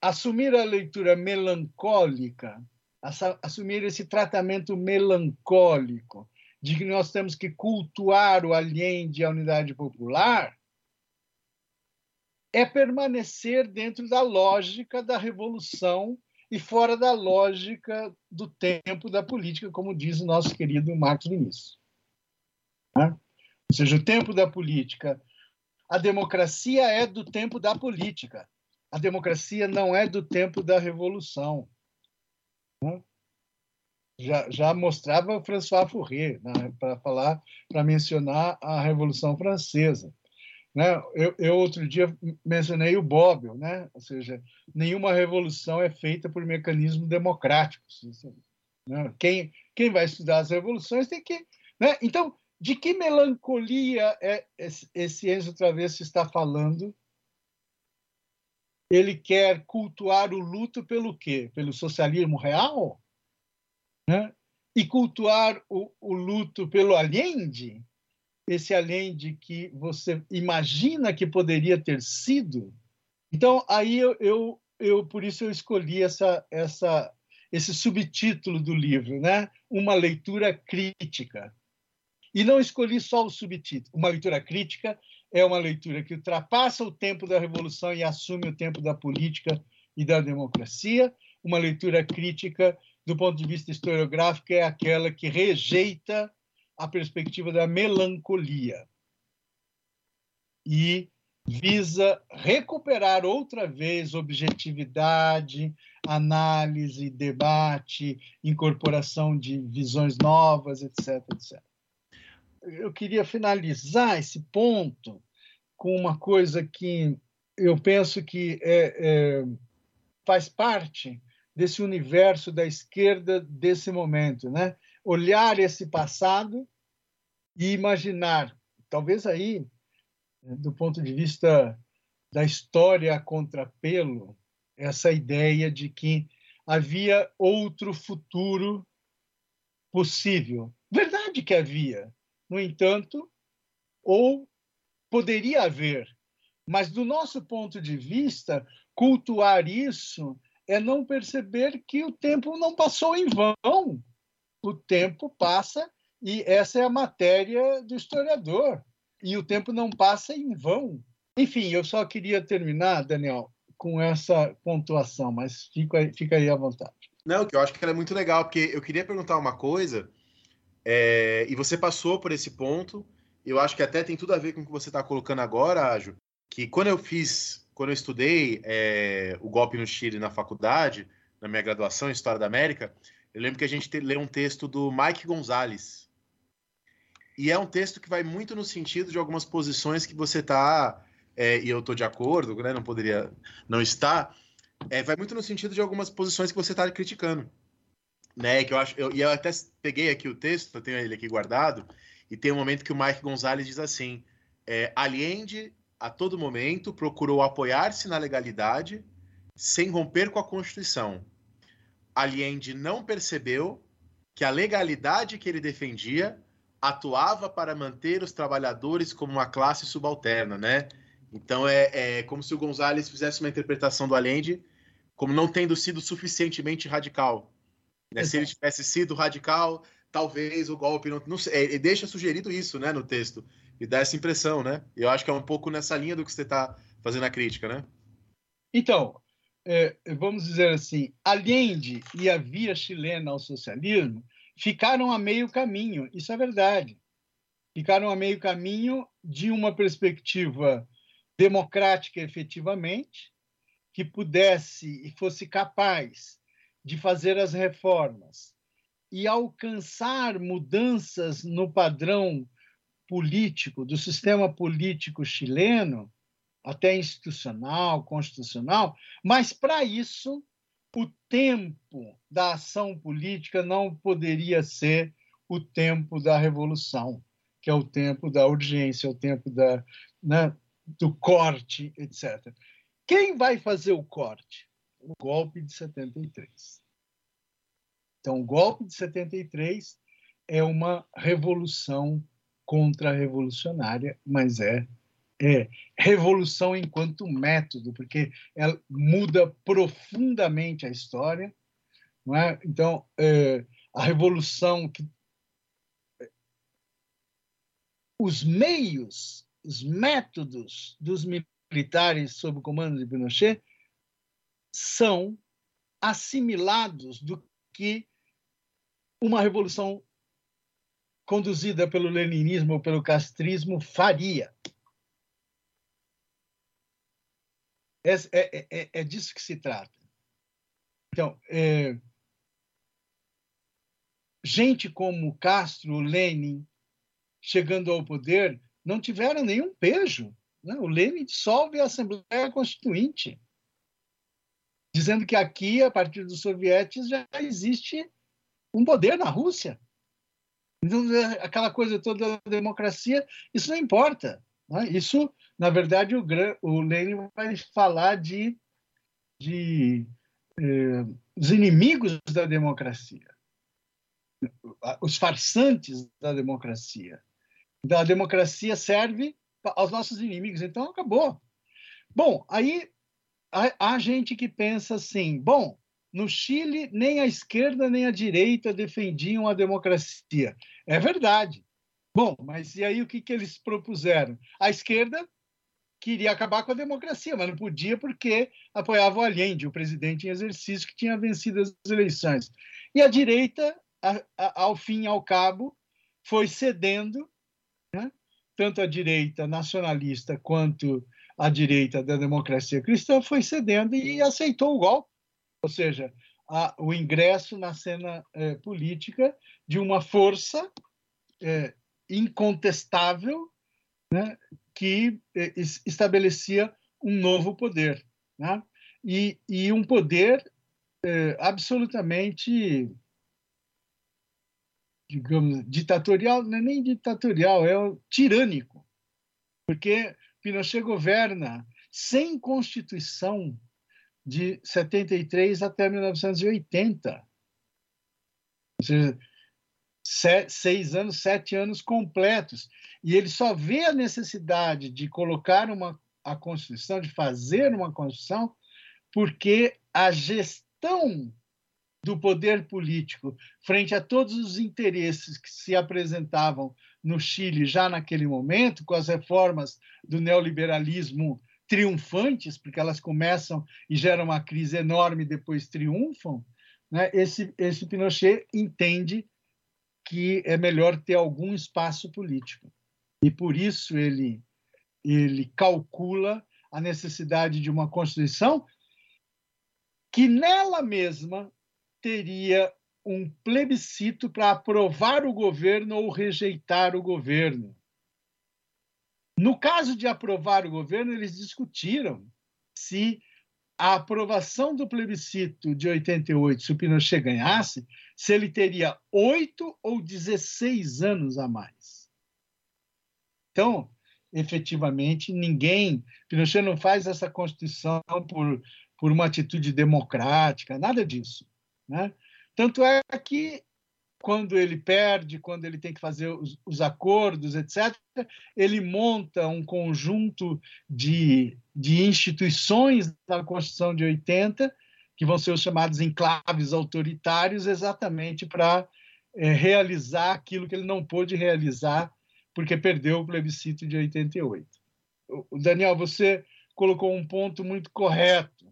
assumir a leitura melancólica, assumir esse tratamento melancólico de que nós temos que cultuar o Allende e a unidade popular, é permanecer dentro da lógica da revolução e fora da lógica do tempo da política, como diz o nosso querido Marcos Vinícius. Né? Ou seja, o tempo da política. A democracia é do tempo da política. A democracia não é do tempo da revolução. Né? Já, já mostrava François Fourier né, para falar, para mencionar a Revolução Francesa. Né? Eu, eu, outro dia mencionei o Bobbio, né? ou seja, nenhuma revolução é feita por mecanismos democráticos. Né? Quem, quem vai estudar as revoluções tem que. Né? Então, de que melancolia é esse, esse Enzo Travesso está falando? Ele quer cultuar o luto pelo quê? Pelo socialismo real? Né? E cultuar o, o luto pelo Allende? esse além de que você imagina que poderia ter sido. Então, aí eu, eu, eu por isso eu escolhi essa, essa, esse subtítulo do livro, né? Uma leitura crítica. E não escolhi só o subtítulo. Uma leitura crítica é uma leitura que ultrapassa o tempo da revolução e assume o tempo da política e da democracia. Uma leitura crítica, do ponto de vista historiográfico, é aquela que rejeita a perspectiva da melancolia e visa recuperar outra vez objetividade, análise, debate, incorporação de visões novas, etc, etc. Eu queria finalizar esse ponto com uma coisa que eu penso que é, é, faz parte desse universo da esquerda desse momento, né? olhar esse passado e imaginar, talvez aí, do ponto de vista da história contrapelo, essa ideia de que havia outro futuro possível. Verdade que havia, no entanto, ou poderia haver, mas do nosso ponto de vista, cultuar isso é não perceber que o tempo não passou em vão o tempo passa e essa é a matéria do historiador. E o tempo não passa em vão. Enfim, eu só queria terminar, Daniel, com essa pontuação, mas fica aí, fica aí à vontade. Não, que eu acho que ela é muito legal, porque eu queria perguntar uma coisa, é, e você passou por esse ponto, eu acho que até tem tudo a ver com o que você está colocando agora, Ágio, que quando eu fiz, quando eu estudei é, o golpe no Chile na faculdade, na minha graduação em História da América, eu lembro que a gente leu um texto do Mike Gonzalez. E é um texto que vai muito no sentido de algumas posições que você está, é, e eu estou de acordo, né, não poderia não estar, é, vai muito no sentido de algumas posições que você está criticando. Né, que eu acho, eu, e eu até peguei aqui o texto, eu tenho ele aqui guardado, e tem um momento que o Mike Gonzalez diz assim: é, Allende, a todo momento, procurou apoiar-se na legalidade sem romper com a Constituição Allende não percebeu que a legalidade que ele defendia atuava para manter os trabalhadores como uma classe subalterna, né? Então é, é como se o Gonzalez fizesse uma interpretação do Allende como não tendo sido suficientemente radical. Né? Se ele tivesse sido radical, talvez o golpe não, não sei, ele deixa sugerido isso, né, no texto e dá essa impressão, né? Eu acho que é um pouco nessa linha do que você está fazendo a crítica, né? Então, é, vamos dizer assim, Allende e a via chilena ao socialismo ficaram a meio caminho, isso é verdade. Ficaram a meio caminho de uma perspectiva democrática efetivamente, que pudesse e fosse capaz de fazer as reformas e alcançar mudanças no padrão político, do sistema político chileno, até institucional, constitucional, mas para isso o tempo da ação política não poderia ser o tempo da revolução, que é o tempo da urgência, o tempo da, né, do corte, etc. quem vai fazer o corte? O golpe de 73. Então, o golpe de 73 é uma revolução contra-revolucionária, mas é, é revolução enquanto método, porque ela muda profundamente a história. Não é? Então, é, a revolução que os meios, os métodos dos militares sob o comando de Pinochet são assimilados do que uma revolução conduzida pelo leninismo ou pelo castrismo faria. É, é, é, é disso que se trata. Então, é, gente como Castro, Lenin, chegando ao poder, não tiveram nenhum pejo. Né? O Lenin dissolve a Assembleia Constituinte, dizendo que aqui, a partir dos sovietes, já existe um poder na Rússia. Então, é, aquela coisa toda da democracia, isso não importa. Né? Isso, na verdade, o, o Lenin vai falar de, de eh, os inimigos da democracia, os farsantes da democracia. Então, a democracia serve aos nossos inimigos, então acabou. Bom, aí há, há gente que pensa assim: bom, no Chile, nem a esquerda nem a direita defendiam a democracia. É verdade. Bom, mas e aí o que, que eles propuseram? A esquerda queria acabar com a democracia, mas não podia porque apoiava o Allende, o presidente em exercício que tinha vencido as eleições. E a direita, a, a, ao fim e ao cabo, foi cedendo, né? tanto a direita nacionalista quanto a direita da democracia cristã foi cedendo e aceitou o golpe ou seja, a, o ingresso na cena é, política de uma força é, incontestável né, que é, estabelecia um novo poder. Né? E, e um poder absolutamente digamos, ditatorial, não é nem ditatorial, é tirânico, porque Pinochet governa sem constituição de 73 até 1980. Ou seja, seis anos, sete anos completos. E ele só vê a necessidade de colocar uma, a Constituição, de fazer uma Constituição, porque a gestão do poder político frente a todos os interesses que se apresentavam no Chile já naquele momento, com as reformas do neoliberalismo triunfantes, porque elas começam e geram uma crise enorme depois triunfam, né? esse, esse Pinochet entende que é melhor ter algum espaço político. E por isso ele, ele calcula a necessidade de uma Constituição que nela mesma teria um plebiscito para aprovar o governo ou rejeitar o governo. No caso de aprovar o governo, eles discutiram se a aprovação do plebiscito de 88, se o Pinochet ganhasse, se ele teria oito ou 16 anos a mais. Então, efetivamente, ninguém. Pinochet não faz essa Constituição por, por uma atitude democrática, nada disso. Né? Tanto é que quando ele perde, quando ele tem que fazer os, os acordos, etc., ele monta um conjunto de, de instituições da Constituição de 80, que vão ser os chamados enclaves autoritários, exatamente para é, realizar aquilo que ele não pôde realizar porque perdeu o plebiscito de 88. O Daniel, você colocou um ponto muito correto,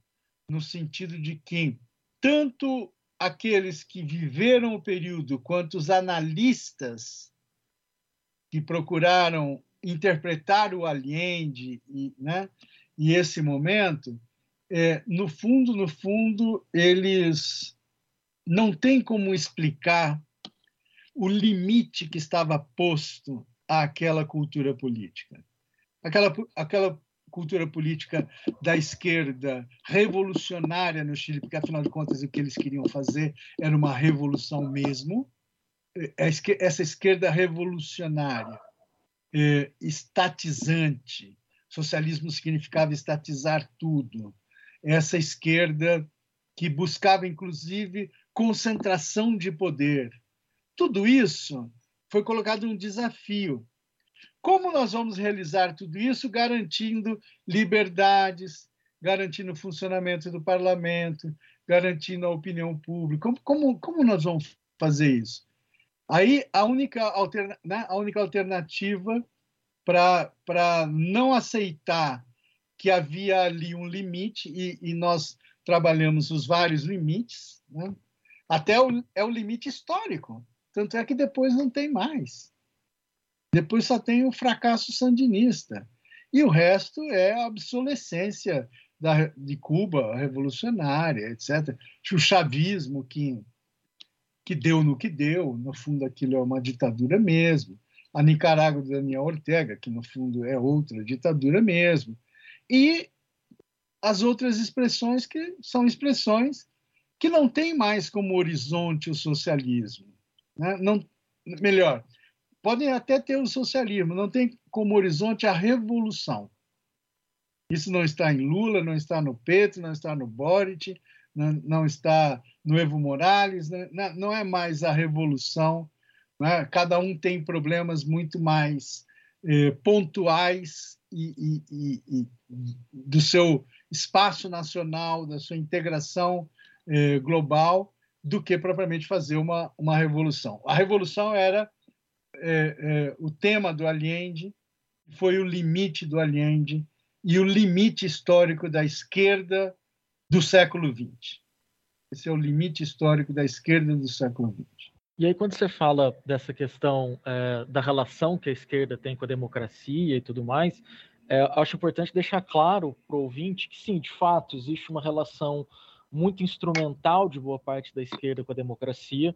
no sentido de que tanto aqueles que viveram o período quanto os analistas que procuraram interpretar o Allende e, né, e esse momento, é, no fundo, no fundo, eles não têm como explicar o limite que estava posto àquela cultura política. Aquela, aquela cultura política da esquerda revolucionária no Chile, porque afinal de contas o que eles queriam fazer era uma revolução mesmo. É, essa esquerda revolucionária, é, estatizante, socialismo significava estatizar tudo. Essa esquerda que buscava, inclusive, concentração de poder. Tudo isso foi colocado um desafio. Como nós vamos realizar tudo isso garantindo liberdades, garantindo o funcionamento do parlamento, garantindo a opinião pública? Como, como, como nós vamos fazer isso? Aí a única, alterna, né, a única alternativa para não aceitar que havia ali um limite, e, e nós trabalhamos os vários limites, né? até o, é o limite histórico. Tanto é que depois não tem mais. Depois só tem o fracasso sandinista. E o resto é a obsolescência da, de Cuba revolucionária, etc. O chavismo que, que deu no que deu, no fundo aquilo é uma ditadura mesmo. A Nicarágua do Daniel Ortega, que no fundo é outra ditadura mesmo. E as outras expressões que são expressões que não têm mais como horizonte o socialismo. Né? Não, melhor, podem até ter o socialismo, não tem como horizonte a revolução. Isso não está em Lula, não está no Petro, não está no Boric, não, não está no Evo Morales, não, né? não é mais a revolução. Né? Cada um tem problemas muito mais eh, pontuais e, e, e, do seu espaço nacional, da sua integração eh, global, do que propriamente fazer uma, uma revolução. A revolução era é, é, o tema do Allende, foi o limite do Allende e o limite histórico da esquerda do século XX. Esse é o limite histórico da esquerda do século XX. E aí, quando você fala dessa questão é, da relação que a esquerda tem com a democracia e tudo mais, é, acho importante deixar claro para o ouvinte que, sim, de fato, existe uma relação muito instrumental de boa parte da esquerda com a democracia,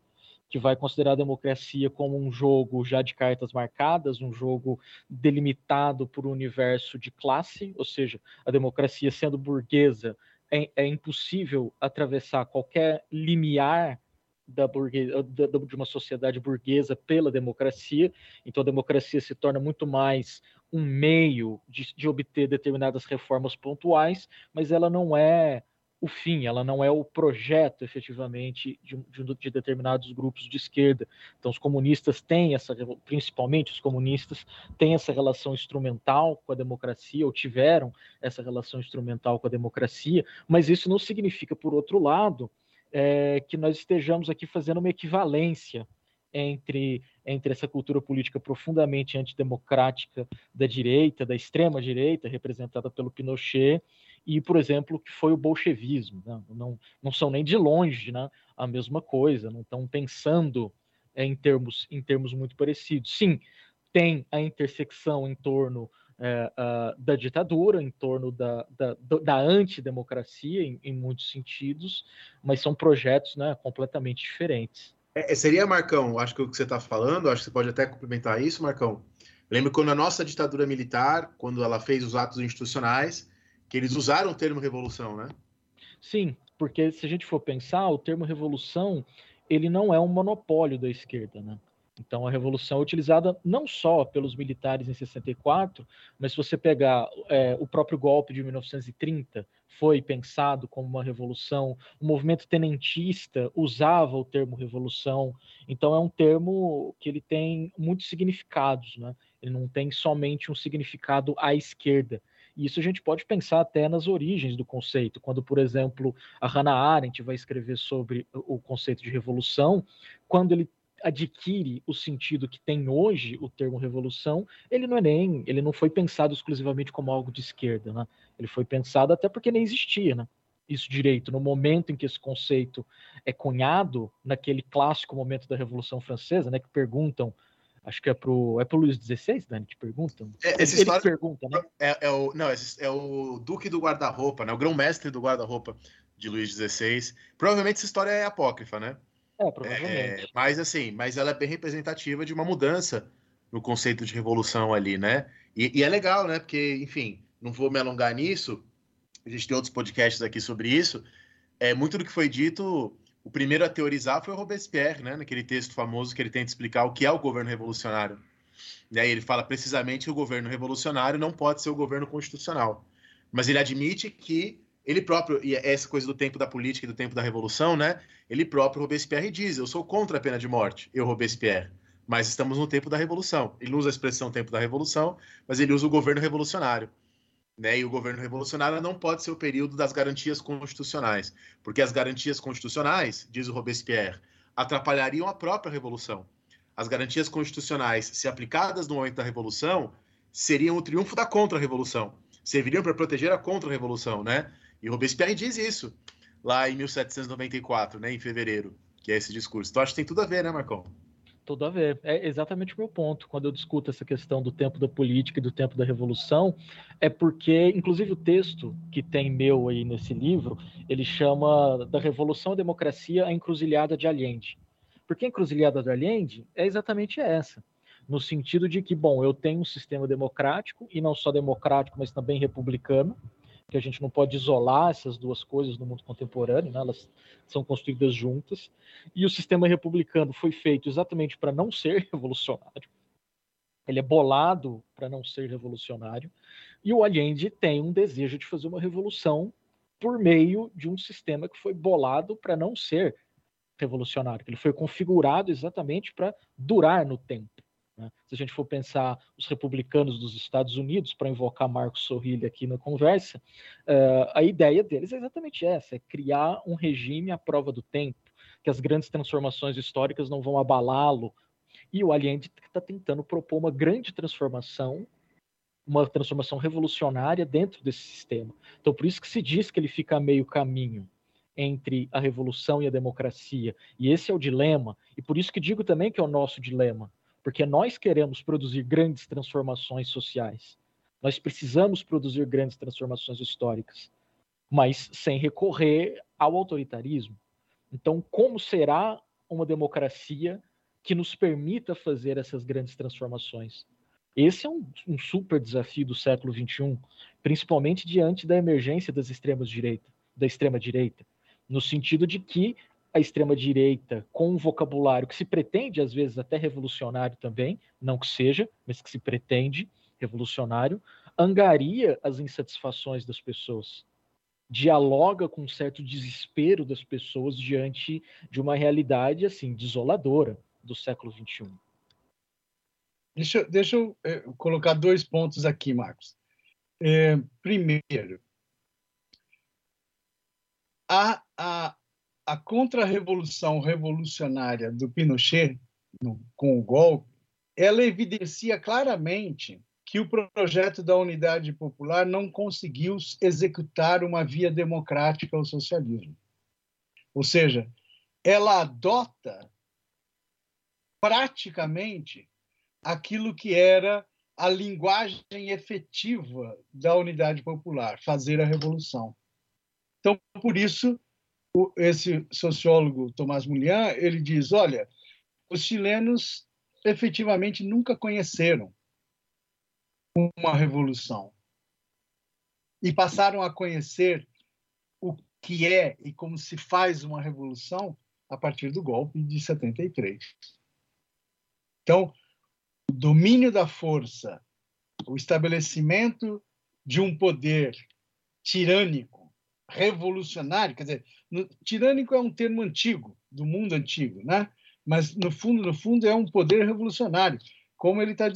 que vai considerar a democracia como um jogo já de cartas marcadas, um jogo delimitado por um universo de classe, ou seja, a democracia sendo burguesa, é, é impossível atravessar qualquer limiar da burguesa, de uma sociedade burguesa pela democracia. Então, a democracia se torna muito mais um meio de, de obter determinadas reformas pontuais, mas ela não é o fim, ela não é o projeto efetivamente de, de, de, determinados grupos de esquerda. Então, os comunistas têm essa, principalmente os comunistas, têm essa relação instrumental com a democracia, ou tiveram essa relação instrumental com a democracia, mas isso não significa, por outro lado, é, que nós estejamos aqui fazendo uma equivalência entre, entre essa cultura política profundamente antidemocrática da direita, da extrema direita, representada pelo Pinochet, e, por exemplo, que foi o bolchevismo. Né? Não, não são nem de longe né, a mesma coisa, não estão pensando é, em, termos, em termos muito parecidos. Sim, tem a intersecção em torno é, uh, da ditadura, em torno da, da, da antidemocracia, em, em muitos sentidos, mas são projetos né, completamente diferentes. É, seria, Marcão, acho que o que você está falando, acho que você pode até complementar isso, Marcão. Lembro quando a nossa ditadura militar, quando ela fez os atos institucionais, que eles usaram o termo revolução, né? Sim, porque se a gente for pensar, o termo revolução ele não é um monopólio da esquerda, né? Então a revolução é utilizada não só pelos militares em 64, mas se você pegar é, o próprio golpe de 1930, foi pensado como uma revolução. O movimento tenentista usava o termo revolução. Então é um termo que ele tem muitos significados, né? Ele não tem somente um significado à esquerda. E isso a gente pode pensar até nas origens do conceito, quando, por exemplo, a Hannah Arendt vai escrever sobre o conceito de revolução, quando ele adquire o sentido que tem hoje o termo revolução, ele não é nem, ele não foi pensado exclusivamente como algo de esquerda, né? Ele foi pensado até porque nem existia, né? Isso direito no momento em que esse conceito é cunhado, naquele clássico momento da Revolução Francesa, né, que perguntam Acho que é pro, é pro Luiz XVI, Dani, que perguntam. É, essa ele, história pergunta, né? É, é, o, não, é o Duque do Guarda-Roupa, né? O grão-mestre do guarda-roupa de Luís XVI. Provavelmente essa história é apócrifa, né? É, provavelmente. É, mas assim, mas ela é bem representativa de uma mudança no conceito de revolução ali, né? E, e, é legal, né? Porque, enfim, não vou me alongar nisso. A gente tem outros podcasts aqui sobre isso. É muito do que foi dito o primeiro a teorizar foi o Robespierre, né? Naquele texto famoso que ele tenta explicar o que é o governo revolucionário. E aí ele fala precisamente que o governo revolucionário não pode ser o governo constitucional. Mas ele admite que ele próprio, e essa coisa do tempo da política e do tempo da revolução, né? Ele próprio, Robespierre, diz: Eu sou contra a pena de morte, eu, Robespierre. Mas estamos no tempo da revolução. Ele usa a expressão tempo da revolução, mas ele usa o governo revolucionário. Né? E o governo revolucionário não pode ser o período das garantias constitucionais, porque as garantias constitucionais, diz o Robespierre, atrapalhariam a própria revolução. As garantias constitucionais, se aplicadas no momento da revolução, seriam o triunfo da contra-revolução. Serviriam para proteger a contra-revolução, né? E Robespierre diz isso lá em 1794, né, em fevereiro, que é esse discurso. Então acho que tem tudo a ver, né, Marcão? Tudo a ver. É exatamente o meu ponto quando eu discuto essa questão do tempo da política e do tempo da revolução, é porque, inclusive, o texto que tem meu aí nesse livro, ele chama da Revolução e Democracia a Encruzilhada de Allende. Porque a Encruzilhada de Allende é exatamente essa no sentido de que, bom, eu tenho um sistema democrático, e não só democrático, mas também republicano, que a gente não pode isolar essas duas coisas no mundo contemporâneo, né? elas são construídas juntas. E o sistema republicano foi feito exatamente para não ser revolucionário. Ele é bolado para não ser revolucionário. E o Allende tem um desejo de fazer uma revolução por meio de um sistema que foi bolado para não ser revolucionário. Ele foi configurado exatamente para durar no tempo. Né? Se a gente for pensar os republicanos dos Estados Unidos, para invocar Marcos Sorrilha aqui na conversa, uh, a ideia deles é exatamente essa: é criar um regime à prova do tempo, que as grandes transformações históricas não vão abalá-lo. E o Allende está tentando propor uma grande transformação, uma transformação revolucionária dentro desse sistema. Então, por isso que se diz que ele fica a meio caminho entre a revolução e a democracia. E esse é o dilema, e por isso que digo também que é o nosso dilema porque nós queremos produzir grandes transformações sociais. Nós precisamos produzir grandes transformações históricas, mas sem recorrer ao autoritarismo. Então, como será uma democracia que nos permita fazer essas grandes transformações? Esse é um, um super desafio do século XXI, principalmente diante da emergência das extremas direita, da extrema direita, no sentido de que a extrema-direita com um vocabulário que se pretende, às vezes, até revolucionário também, não que seja, mas que se pretende revolucionário, angaria as insatisfações das pessoas, dialoga com um certo desespero das pessoas diante de uma realidade assim desoladora do século XXI. Deixa, deixa eu é, colocar dois pontos aqui, Marcos. É, primeiro, a, a, a contra-revolução revolucionária do Pinochet, no, com o golpe, ela evidencia claramente que o projeto da Unidade Popular não conseguiu executar uma via democrática ao socialismo. Ou seja, ela adota praticamente aquilo que era a linguagem efetiva da Unidade Popular, fazer a revolução. Então, por isso, esse sociólogo Tomás Mullian, ele diz, olha, os chilenos efetivamente nunca conheceram uma revolução e passaram a conhecer o que é e como se faz uma revolução a partir do golpe de 73. Então, o domínio da força, o estabelecimento de um poder tirânico revolucionário, quer dizer, no, tirânico é um termo antigo, do mundo antigo, né? mas no fundo, no fundo, é um poder revolucionário, como ele está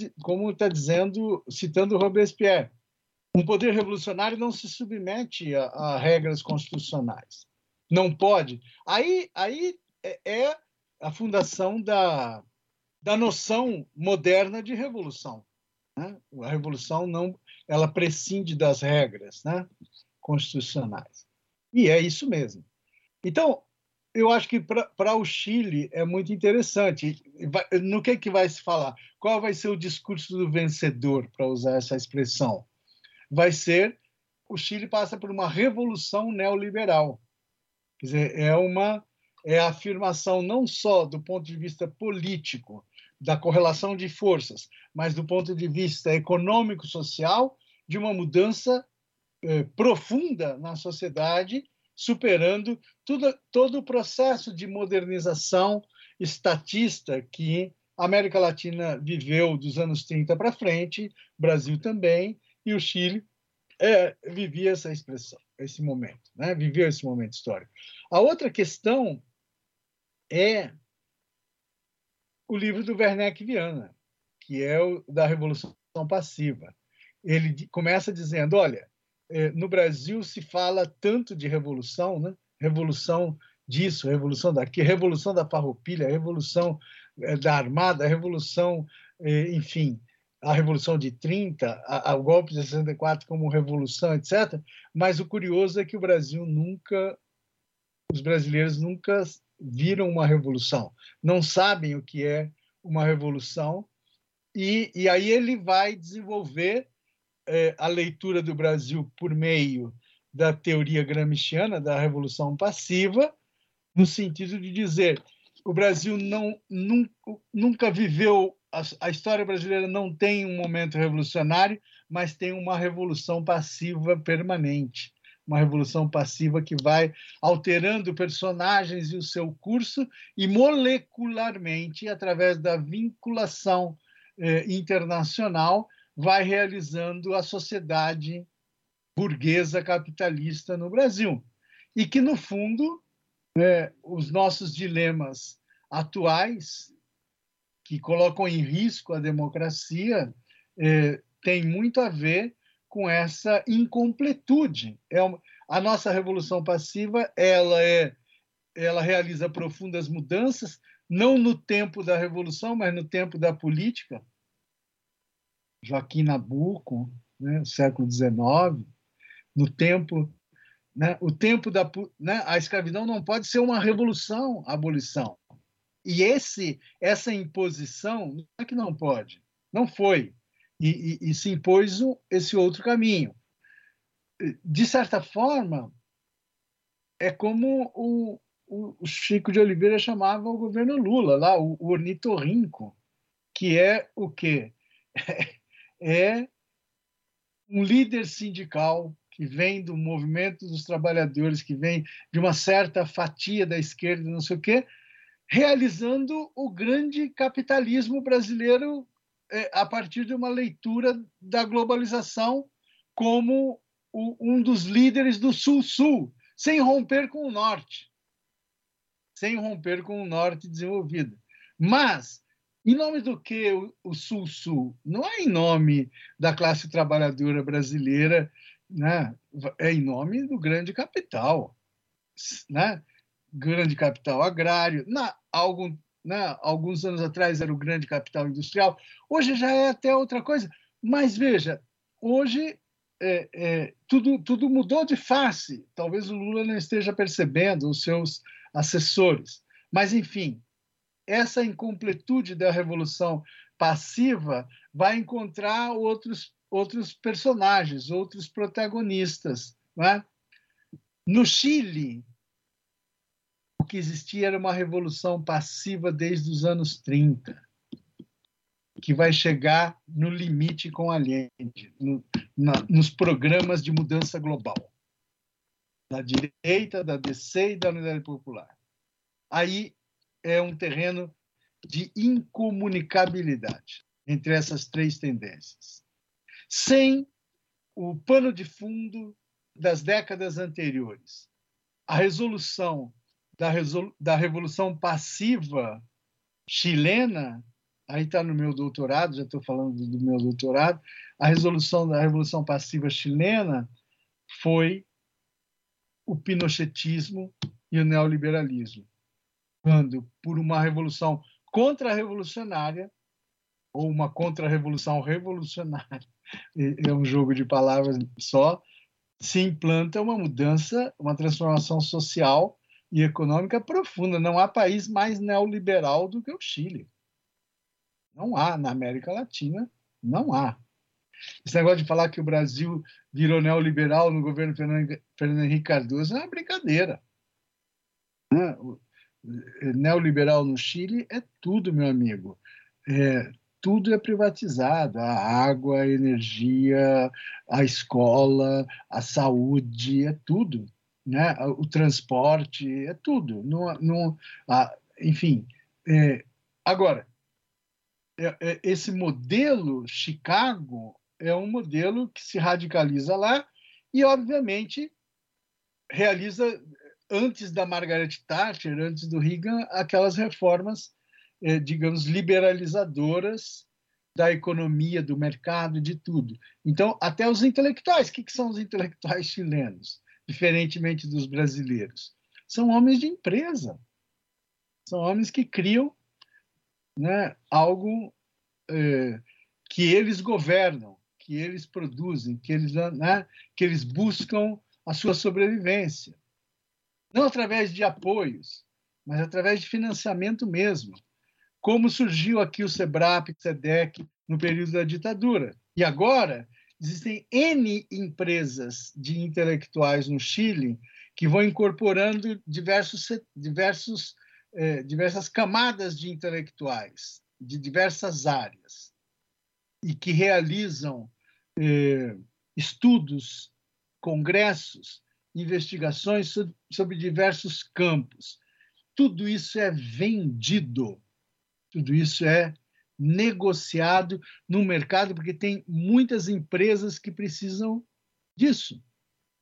tá dizendo, citando Robespierre. Um poder revolucionário não se submete a, a regras constitucionais. Não pode. Aí, aí é, é a fundação da, da noção moderna de revolução. Né? A revolução não, ela prescinde das regras, né? constitucionais. E é isso mesmo. Então, eu acho que para o Chile é muito interessante. No que, que vai se falar? Qual vai ser o discurso do vencedor, para usar essa expressão? Vai ser o Chile passa por uma revolução neoliberal. Quer dizer, é uma é a afirmação não só do ponto de vista político, da correlação de forças, mas do ponto de vista econômico-social, de uma mudança eh, profunda na sociedade, superando tudo, todo o processo de modernização estatista que A América Latina viveu dos anos 30 para frente, Brasil também, e o Chile é, vivia essa expressão, esse momento, né? viveu esse momento histórico. A outra questão é o livro do Werneck Viana, que é o da Revolução Passiva. Ele começa dizendo: olha, é, no Brasil se fala tanto de revolução, né? revolução disso, revolução daquilo, revolução da farroupilha, revolução é, da armada, revolução, é, enfim, a revolução de 30, a, a, o golpe de 64 como revolução, etc. Mas o curioso é que o Brasil nunca, os brasileiros nunca viram uma revolução, não sabem o que é uma revolução, e, e aí ele vai desenvolver é, a leitura do Brasil por meio da teoria gramsciana da revolução passiva, no sentido de dizer o Brasil não nunca, nunca viveu a, a, história brasileira não tem um momento revolucionário, mas tem uma revolução passiva permanente, uma revolução passiva que vai alterando personagens e o seu curso e molecularmente através da vinculação eh, internacional vai realizando a sociedade burguesa capitalista no Brasil. E que, no fundo, é, os nossos dilemas atuais, que colocam em risco a democracia, é, tem muito a ver com essa incompletude. É uma, a nossa revolução passiva ela é ela realiza profundas mudanças não no tempo da revolução, mas no tempo da política. Joaquim Nabuco, né, século XIX, no tempo, né, o tempo da né, a escravidão não pode ser uma revolução, a abolição. E esse essa imposição não é que não pode, não foi, e, e, e se impôs esse outro caminho. De certa forma, é como o, o Chico de Oliveira chamava o governo Lula, lá, o, o ornitorrinco, que é o quê? é um líder sindical que vem do movimento dos trabalhadores, que vem de uma certa fatia da esquerda, não sei o quê, realizando o grande capitalismo brasileiro é, a partir de uma leitura da globalização como o, um dos líderes do Sul-Sul, sem romper com o Norte. Sem romper com o Norte desenvolvido. Mas em nome do que o Sul-Sul? Não é em nome da classe trabalhadora brasileira, né? é em nome do grande capital, né? grande capital agrário. Na, algum, né? Alguns anos atrás era o grande capital industrial, hoje já é até outra coisa. Mas veja, hoje é, é, tudo, tudo mudou de face. Talvez o Lula não esteja percebendo, os seus assessores. Mas, enfim, essa incompletude da revolução passiva vai encontrar outros, outros personagens, outros protagonistas. É? No Chile, o que existia era uma revolução passiva desde os anos 30, que vai chegar no limite com Allende, no, na, nos programas de mudança global, da direita, da DC e da Unidade Popular. Aí é um terreno de incomunicabilidade entre essas três tendências. Sem o pano de fundo das décadas anteriores, a resolução da, da Revolução Passiva chilena, aí está no meu doutorado, já estou falando do meu doutorado, a resolução da Revolução Passiva chilena foi o pinochetismo e o neoliberalismo quando, por uma revolução contra-revolucionária, ou uma contra-revolução revolucionária, é um jogo de palavras só, se implanta uma mudança, uma transformação social e econômica profunda. Não há país mais neoliberal do que o Chile. Não há. Na América Latina, não há. Esse negócio de falar que o Brasil virou neoliberal no governo Fernando Henrique Cardoso é uma brincadeira. Neoliberal no Chile é tudo, meu amigo. É, tudo é privatizado: a água, a energia, a escola, a saúde, é tudo. Né? O transporte, é tudo. Não, não, a, enfim, é, agora, é, é, esse modelo Chicago é um modelo que se radicaliza lá e, obviamente, realiza, antes da Margaret Thatcher, antes do Reagan, aquelas reformas, eh, digamos, liberalizadoras da economia, do mercado, de tudo. Então, até os intelectuais, o que, que são os intelectuais chilenos, diferentemente dos brasileiros? São homens de empresa, são homens que criam né, algo eh, que eles governam, que eles produzem, que eles, né, que eles buscam a sua sobrevivência. Não através de apoios, mas através de financiamento mesmo. Como surgiu aqui o SEBRAP, o SEDEC, no período da ditadura. E agora, existem N empresas de intelectuais no Chile que vão incorporando diversos, diversos, eh, diversas camadas de intelectuais de diversas áreas e que realizam eh, estudos, congressos, investigações sobre, diversos campos. Tudo isso é vendido, tudo isso é negociado no mercado, porque tem muitas empresas que precisam disso,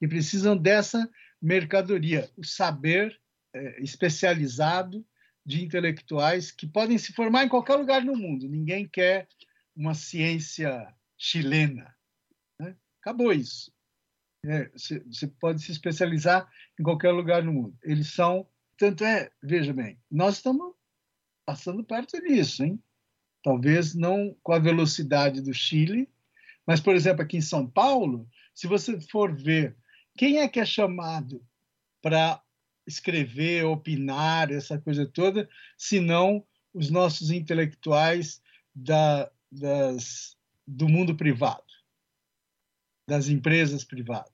que precisam dessa mercadoria, o saber é, especializado de intelectuais que podem se formar em qualquer lugar no mundo. Ninguém quer uma ciência chilena. Né? Acabou isso. É, você pode se especializar em qualquer lugar no mundo. Eles são. Tanto é, veja bem, nós estamos passando perto disso, hein? Talvez não com a velocidade do Chile, mas, por exemplo, aqui em São Paulo, se você for ver quem é que é chamado para escrever, opinar, essa coisa toda, senão os nossos intelectuais da, das, do mundo privado, das empresas privadas.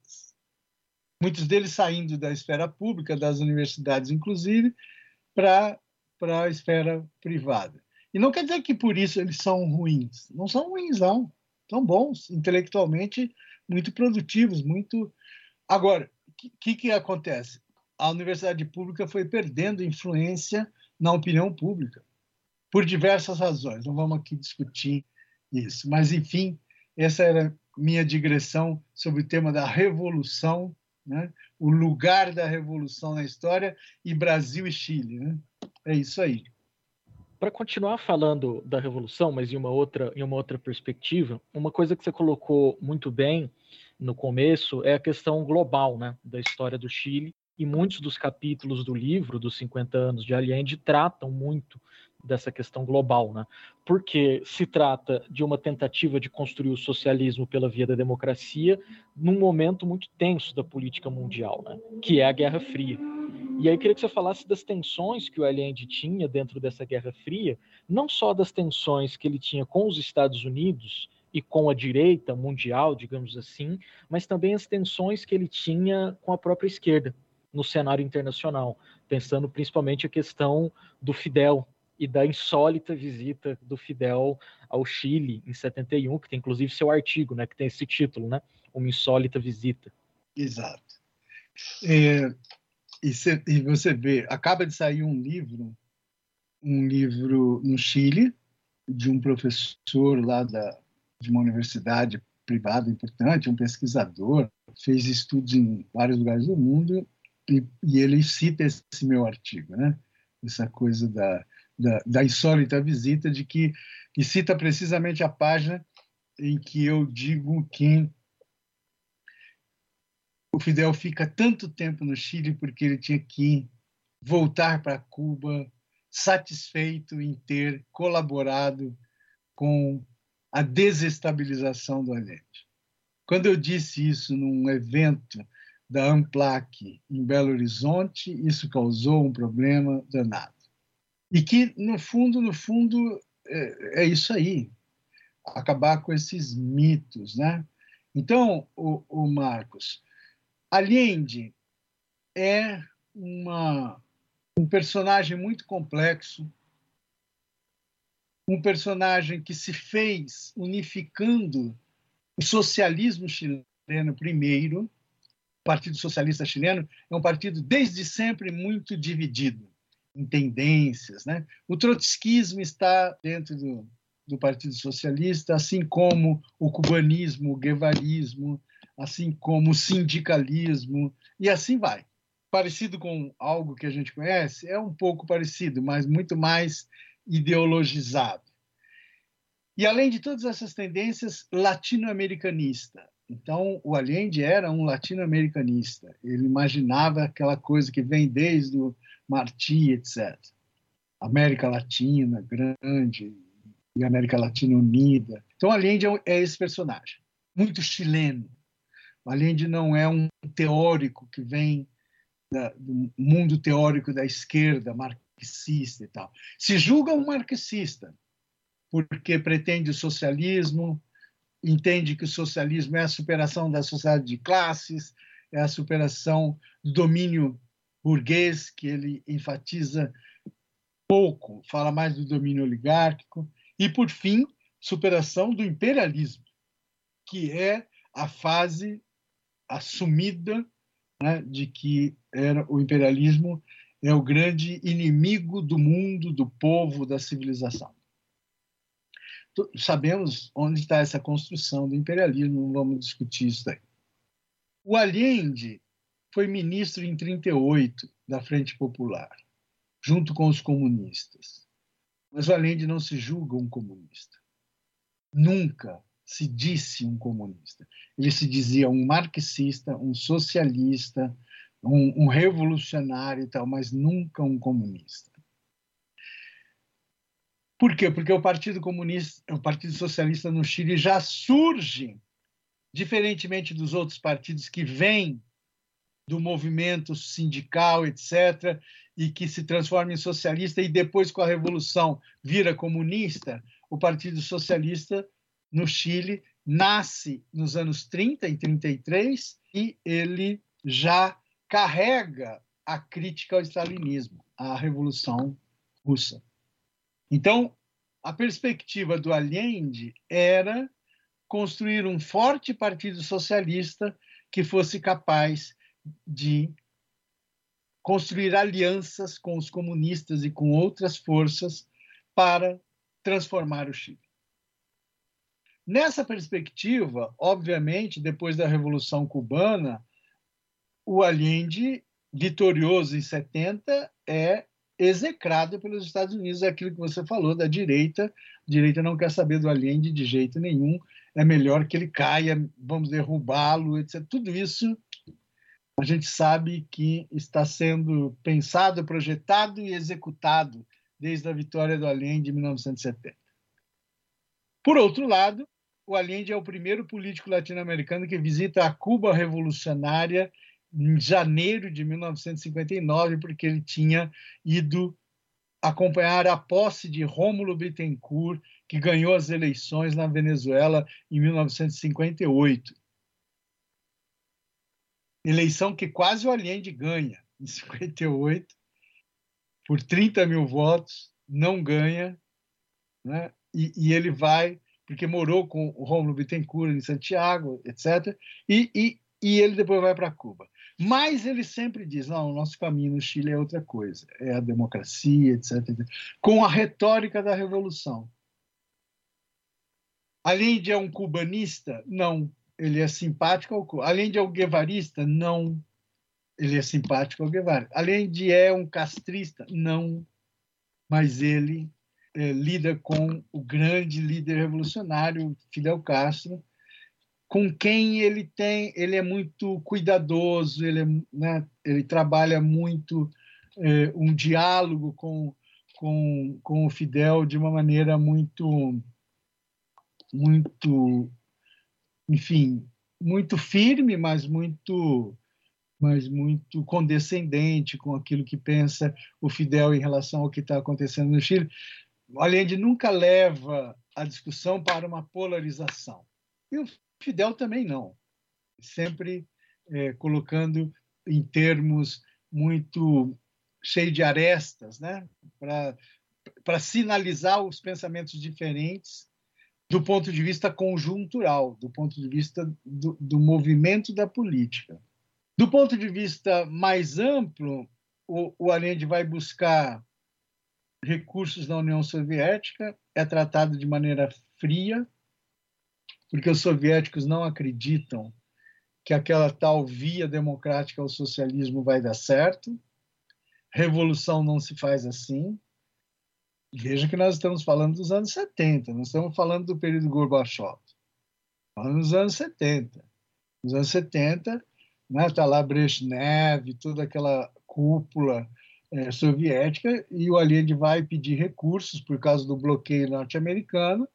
Muitos deles saindo da esfera pública, das universidades, inclusive, para a esfera privada. E não quer dizer que por isso eles são ruins. Não são ruins, não. São bons, intelectualmente muito produtivos, muito. Agora, o que, que acontece? A universidade pública foi perdendo influência na opinião pública, por diversas razões. Não vamos aqui discutir isso. Mas, enfim, essa era minha digressão sobre o tema da revolução, né? o lugar da revolução na história e Brasil e Chile. Né? É isso aí. Para continuar falando da revolução, mas em uma outra em uma outra perspectiva, uma coisa que você colocou muito bem no começo é a questão global, né, da história do Chile. E muitos dos capítulos do livro dos 50 anos de Allende tratam muito dessa questão global, né? Porque se trata de uma tentativa de construir o socialismo pela via da democracia num momento muito tenso da política mundial, né? Que é a Guerra Fria. E aí eu queria que você falasse das tensões que o Allende tinha dentro dessa Guerra Fria, não só das tensões que ele tinha com os Estados Unidos e com a direita mundial, digamos assim, mas também as tensões que ele tinha com a própria esquerda no cenário internacional, pensando principalmente a questão do Fidel, e da insólita visita do Fidel ao Chile em 71, que tem inclusive seu artigo, né, que tem esse título, né, Uma insólita visita. Exato. É, e, cê, e, você vê, acaba de sair um livro, um livro no Chile de um professor lá da, de uma universidade privada importante, um pesquisador, fez estudos em vários lugares do mundo e, e ele cita esse meu artigo, né? Essa coisa da da, da insólita visita, de que e cita precisamente a página em que eu digo que o Fidel fica tanto tempo no Chile porque ele tinha que voltar para Cuba satisfeito em ter colaborado com a desestabilização do Allende. Quando eu disse isso num evento da Amplac em Belo Horizonte, isso causou um problema danado. E que, no fundo, no fundo, é, é isso aí. Acabar com esses mitos, né? Então, o, o Marcos, Allende é uma, um personagem muito complexo, um personagem que se fez unificando o socialismo chileno primeiro. O Partido Socialista Chileno é um partido desde sempre muito dividido em tendências. Né? O trotskismo está dentro do, do Partido Socialista, assim como o cubanismo, o guevarismo, assim como o sindicalismo, e assim vai. Parecido com algo que a gente conhece? É um pouco parecido, mas muito mais ideologizado. E além de todas essas tendências, latino-americanista. Então, o Allende era um latino-americanista. Ele imaginava aquela coisa que vem desde o Martí, etc. América Latina grande e América Latina unida. Então, Allende é, é esse personagem, muito chileno. O Allende não é um teórico que vem da, do mundo teórico da esquerda, marxista e tal. Se julga um marxista, porque pretende o socialismo, entende que o socialismo é a superação da sociedade de classes, é a superação do domínio burguês, que ele enfatiza pouco, fala mais do domínio oligárquico, e, por fim, superação do imperialismo, que é a fase assumida né, de que era o imperialismo é o grande inimigo do mundo, do povo, da civilização. Sabemos onde está essa construção do imperialismo, não vamos discutir isso daí. O Allende foi ministro em 38 da Frente Popular, junto com os comunistas. Mas o Allende não se julga um comunista. Nunca se disse um comunista. Ele se dizia um marxista, um socialista, um, um revolucionário e tal, mas nunca um comunista. Por quê? Porque o Partido Comunista, o Partido Socialista no Chile já surge, diferentemente dos outros partidos que vêm do movimento sindical, etc., e que se transforma em socialista e depois, com a Revolução, vira comunista, o Partido Socialista no Chile nasce nos anos 30, em 33, e ele já carrega a crítica ao stalinismo, à Revolução Russa. Então, a perspectiva do Allende era construir um forte partido socialista que fosse capaz de construir alianças com os comunistas e com outras forças para transformar o Chile. Nessa perspectiva, obviamente, depois da Revolução Cubana, o Allende, vitorioso em 70, é execrado pelos Estados Unidos, é aquilo que você falou da direita. A direita não quer saber do Allende de jeito nenhum. É melhor que ele caia, vamos derrubá-lo, etc. Tudo isso a gente sabe que está sendo pensado, projetado e executado desde a vitória do Allende em 1970. Por outro lado, o Allende é o primeiro político latino-americano que visita a Cuba revolucionária em janeiro de 1959, porque ele tinha ido acompanhar a posse de Rômulo Bittencourt, que ganhou as eleições na Venezuela em 1958. Eleição que quase o Allende ganha em 58, por 30 mil votos, não ganha, né? e, e ele vai, porque morou com o Rômulo Bittencourt em Santiago, etc., e, e, e ele depois vai para Cuba. Mas ele sempre diz: não, o nosso caminho no Chile é outra coisa, é a democracia, etc. etc. com a retórica da revolução. Além de é um cubanista, não, ele é simpático ao. Além de é um guevarista, não, ele é simpático ao Guevara. Além de é um castrista, não, mas ele é, lida com o grande líder revolucionário Fidel Castro com quem ele tem, ele é muito cuidadoso, ele, é, né, ele trabalha muito é, um diálogo com, com, com o Fidel de uma maneira muito, muito, enfim, muito firme, mas muito, mas muito condescendente com aquilo que pensa o Fidel em relação ao que está acontecendo no Chile. Allende nunca leva a discussão para uma polarização. E o Fidel também não. Sempre é, colocando em termos muito cheio de arestas, né? para sinalizar os pensamentos diferentes do ponto de vista conjuntural, do ponto de vista do, do movimento da política. Do ponto de vista mais amplo, o, o Allende vai buscar recursos da União Soviética, é tratado de maneira fria, porque os soviéticos não acreditam que aquela tal via democrática ao socialismo vai dar certo. Revolução não se faz assim. Veja que nós estamos falando dos anos 70, não estamos falando do período Gorbachev. Falando dos anos 70. Nos anos 70, está né, tá lá Brezhnev, toda aquela cúpula é, soviética, e o Allende vai pedir recursos por causa do bloqueio norte-americano,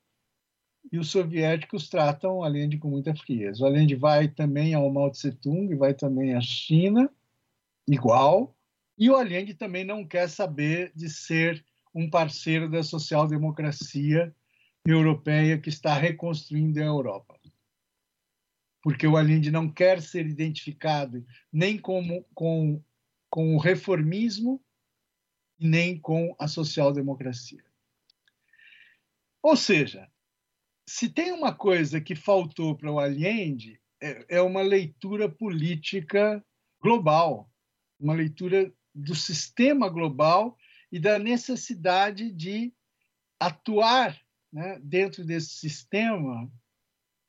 e os soviéticos tratam o Allende com muita frieza. O Allende vai também ao Mao Tse-tung, vai também à China, igual, e o Allende também não quer saber de ser um parceiro da social-democracia europeia que está reconstruindo a Europa. Porque o Allende não quer ser identificado nem como, com, com o reformismo, nem com a social-democracia. Ou seja, se tem uma coisa que faltou para o Allende, é, é uma leitura política global, uma leitura do sistema global e da necessidade de atuar né, dentro desse sistema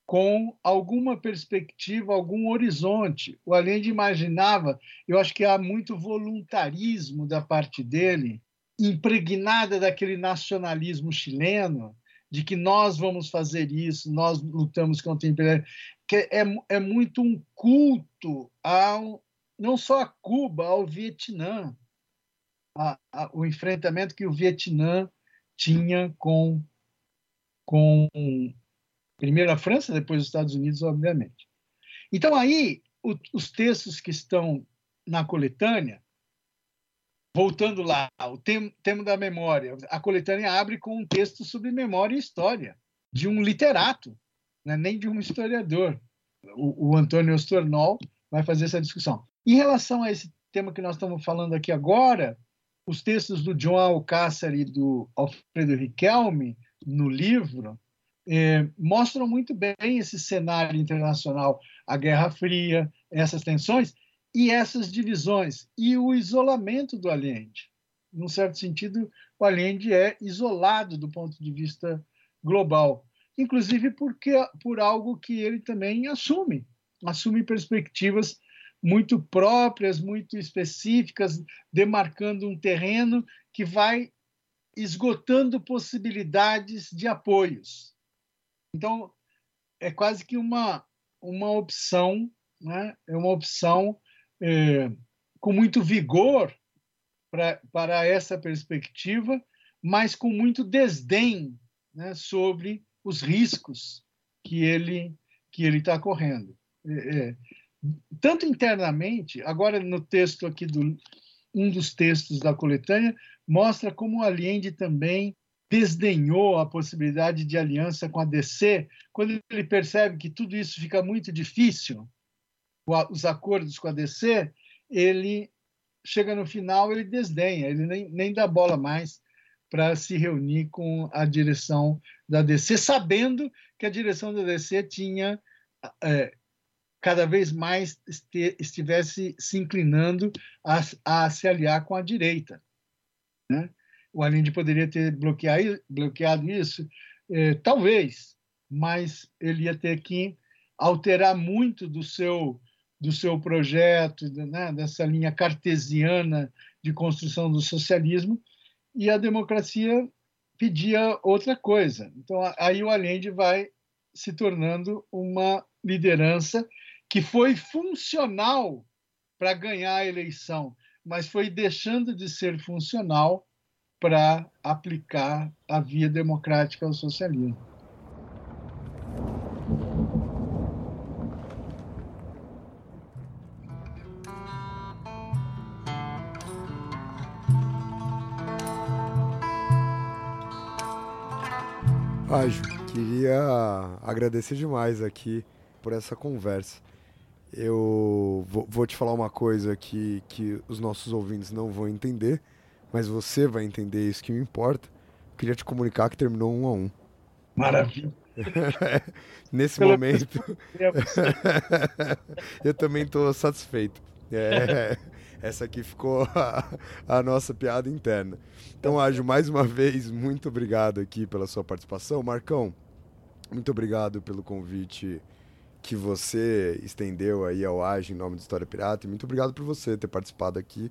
com alguma perspectiva, algum horizonte. O Allende imaginava, eu acho que há muito voluntarismo da parte dele, impregnada daquele nacionalismo chileno, de que nós vamos fazer isso, nós lutamos contra o imperialismo, que é, é muito um culto ao, não só a Cuba, ao Vietnã a, a, o enfrentamento que o Vietnã tinha com, com primeiro a França, depois os Estados Unidos, obviamente. Então, aí, o, os textos que estão na coletânea, voltando lá, o tema, tema da memória, a coletânea abre com um texto sobre memória e história, de um literato, né, nem de um historiador. O, o Antônio Ostornol vai fazer essa discussão. Em relação a esse tema que nós estamos falando aqui agora, os textos do John Alcácer e do Alfredo Riquelme no livro é, mostram muito bem esse cenário internacional, a Guerra Fria, essas tensões e essas divisões e o isolamento do Allende. Num certo sentido, o Allende é isolado do ponto de vista global, inclusive porque por algo que ele também assume, assume perspectivas muito próprias, muito específicas, demarcando um terreno que vai esgotando possibilidades de apoios. Então, é quase que uma, uma opção, né? é uma opção é, com muito vigor pra, para essa perspectiva, mas com muito desdém né, sobre os riscos que ele que ele está correndo. É, é tanto internamente, agora no texto aqui do um dos textos da coletânea mostra como Allende também desdenhou a possibilidade de aliança com a DC, quando ele percebe que tudo isso fica muito difícil, os acordos com a DC, ele chega no final, ele desdenha, ele nem, nem dá bola mais para se reunir com a direção da DC, sabendo que a direção da DC tinha é, cada vez mais estivesse se inclinando a, a se aliar com a direita. Né? O Allende poderia ter bloqueado, bloqueado isso, eh, talvez, mas ele ia ter que alterar muito do seu do seu projeto, né, dessa linha cartesiana de construção do socialismo, e a democracia pedia outra coisa. Então, aí o Allende vai se tornando uma liderança que foi funcional para ganhar a eleição, mas foi deixando de ser funcional para aplicar a via democrática ao socialismo. Ágio, queria agradecer demais aqui por essa conversa. Eu vou, vou, te falar uma coisa que, que os nossos ouvintes não vão entender, mas você vai entender isso que me importa. Eu queria te comunicar que terminou um a um. Maravilha. Nesse Pelo momento, eu também estou satisfeito. É, Essa aqui ficou a, a nossa piada interna. Então, Ágio, mais uma vez, muito obrigado aqui pela sua participação. Marcão, muito obrigado pelo convite que você estendeu aí ao Ágio em nome do História Pirata. E muito obrigado por você ter participado aqui,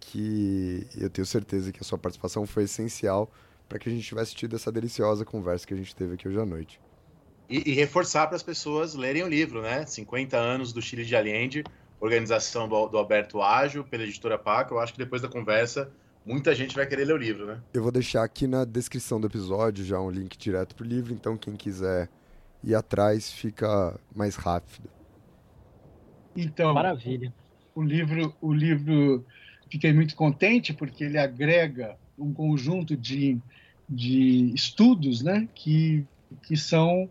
que eu tenho certeza que a sua participação foi essencial para que a gente tivesse tido essa deliciosa conversa que a gente teve aqui hoje à noite. E, e reforçar para as pessoas lerem o livro, né? 50 anos do Chile de Allende, organização do, do Alberto Ágio, pela editora Paca. Eu acho que depois da conversa, muita gente vai querer ler o livro, né? Eu vou deixar aqui na descrição do episódio já um link direto pro livro, então quem quiser ir atrás fica mais rápido. Então, Maravilha. o livro, o livro, fiquei muito contente porque ele agrega um conjunto de, de estudos, né, que, que são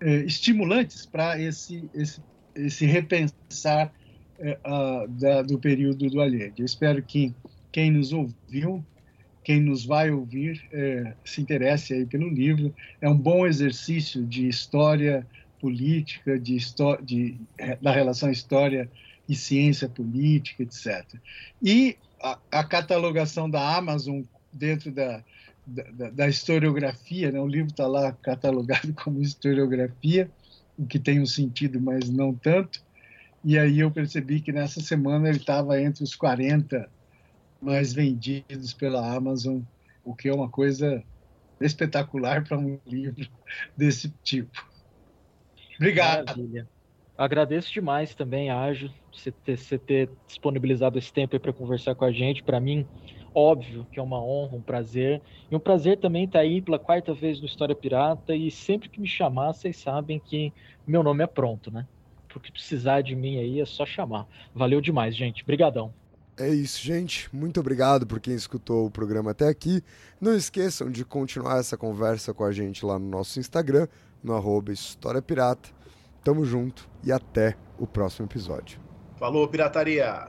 é, estimulantes para esse, esse, esse repensar é, a, da, do período do Allende. Eu espero que quem nos ouviu, quem nos vai ouvir, é, se interesse aí pelo livro. É um bom exercício de história política, de, de da relação história e ciência política, etc. E a, a catalogação da Amazon dentro da, da, da historiografia, né? o livro está lá catalogado como historiografia, o que tem um sentido, mas não tanto. E aí eu percebi que nessa semana ele estava entre os 40 mais vendidos pela Amazon, o que é uma coisa espetacular para um livro desse tipo. Obrigado. Maravilha. Agradeço demais também, Ágio, você ter, você ter disponibilizado esse tempo para conversar com a gente. Para mim, óbvio que é uma honra, um prazer. E um prazer também estar aí pela quarta vez no História Pirata. E sempre que me chamar, vocês sabem que meu nome é pronto, né? Porque precisar de mim aí é só chamar. Valeu demais, gente. Brigadão. É isso, gente. Muito obrigado por quem escutou o programa até aqui. Não esqueçam de continuar essa conversa com a gente lá no nosso Instagram, no arroba História Pirata. Tamo junto e até o próximo episódio. Falou, pirataria!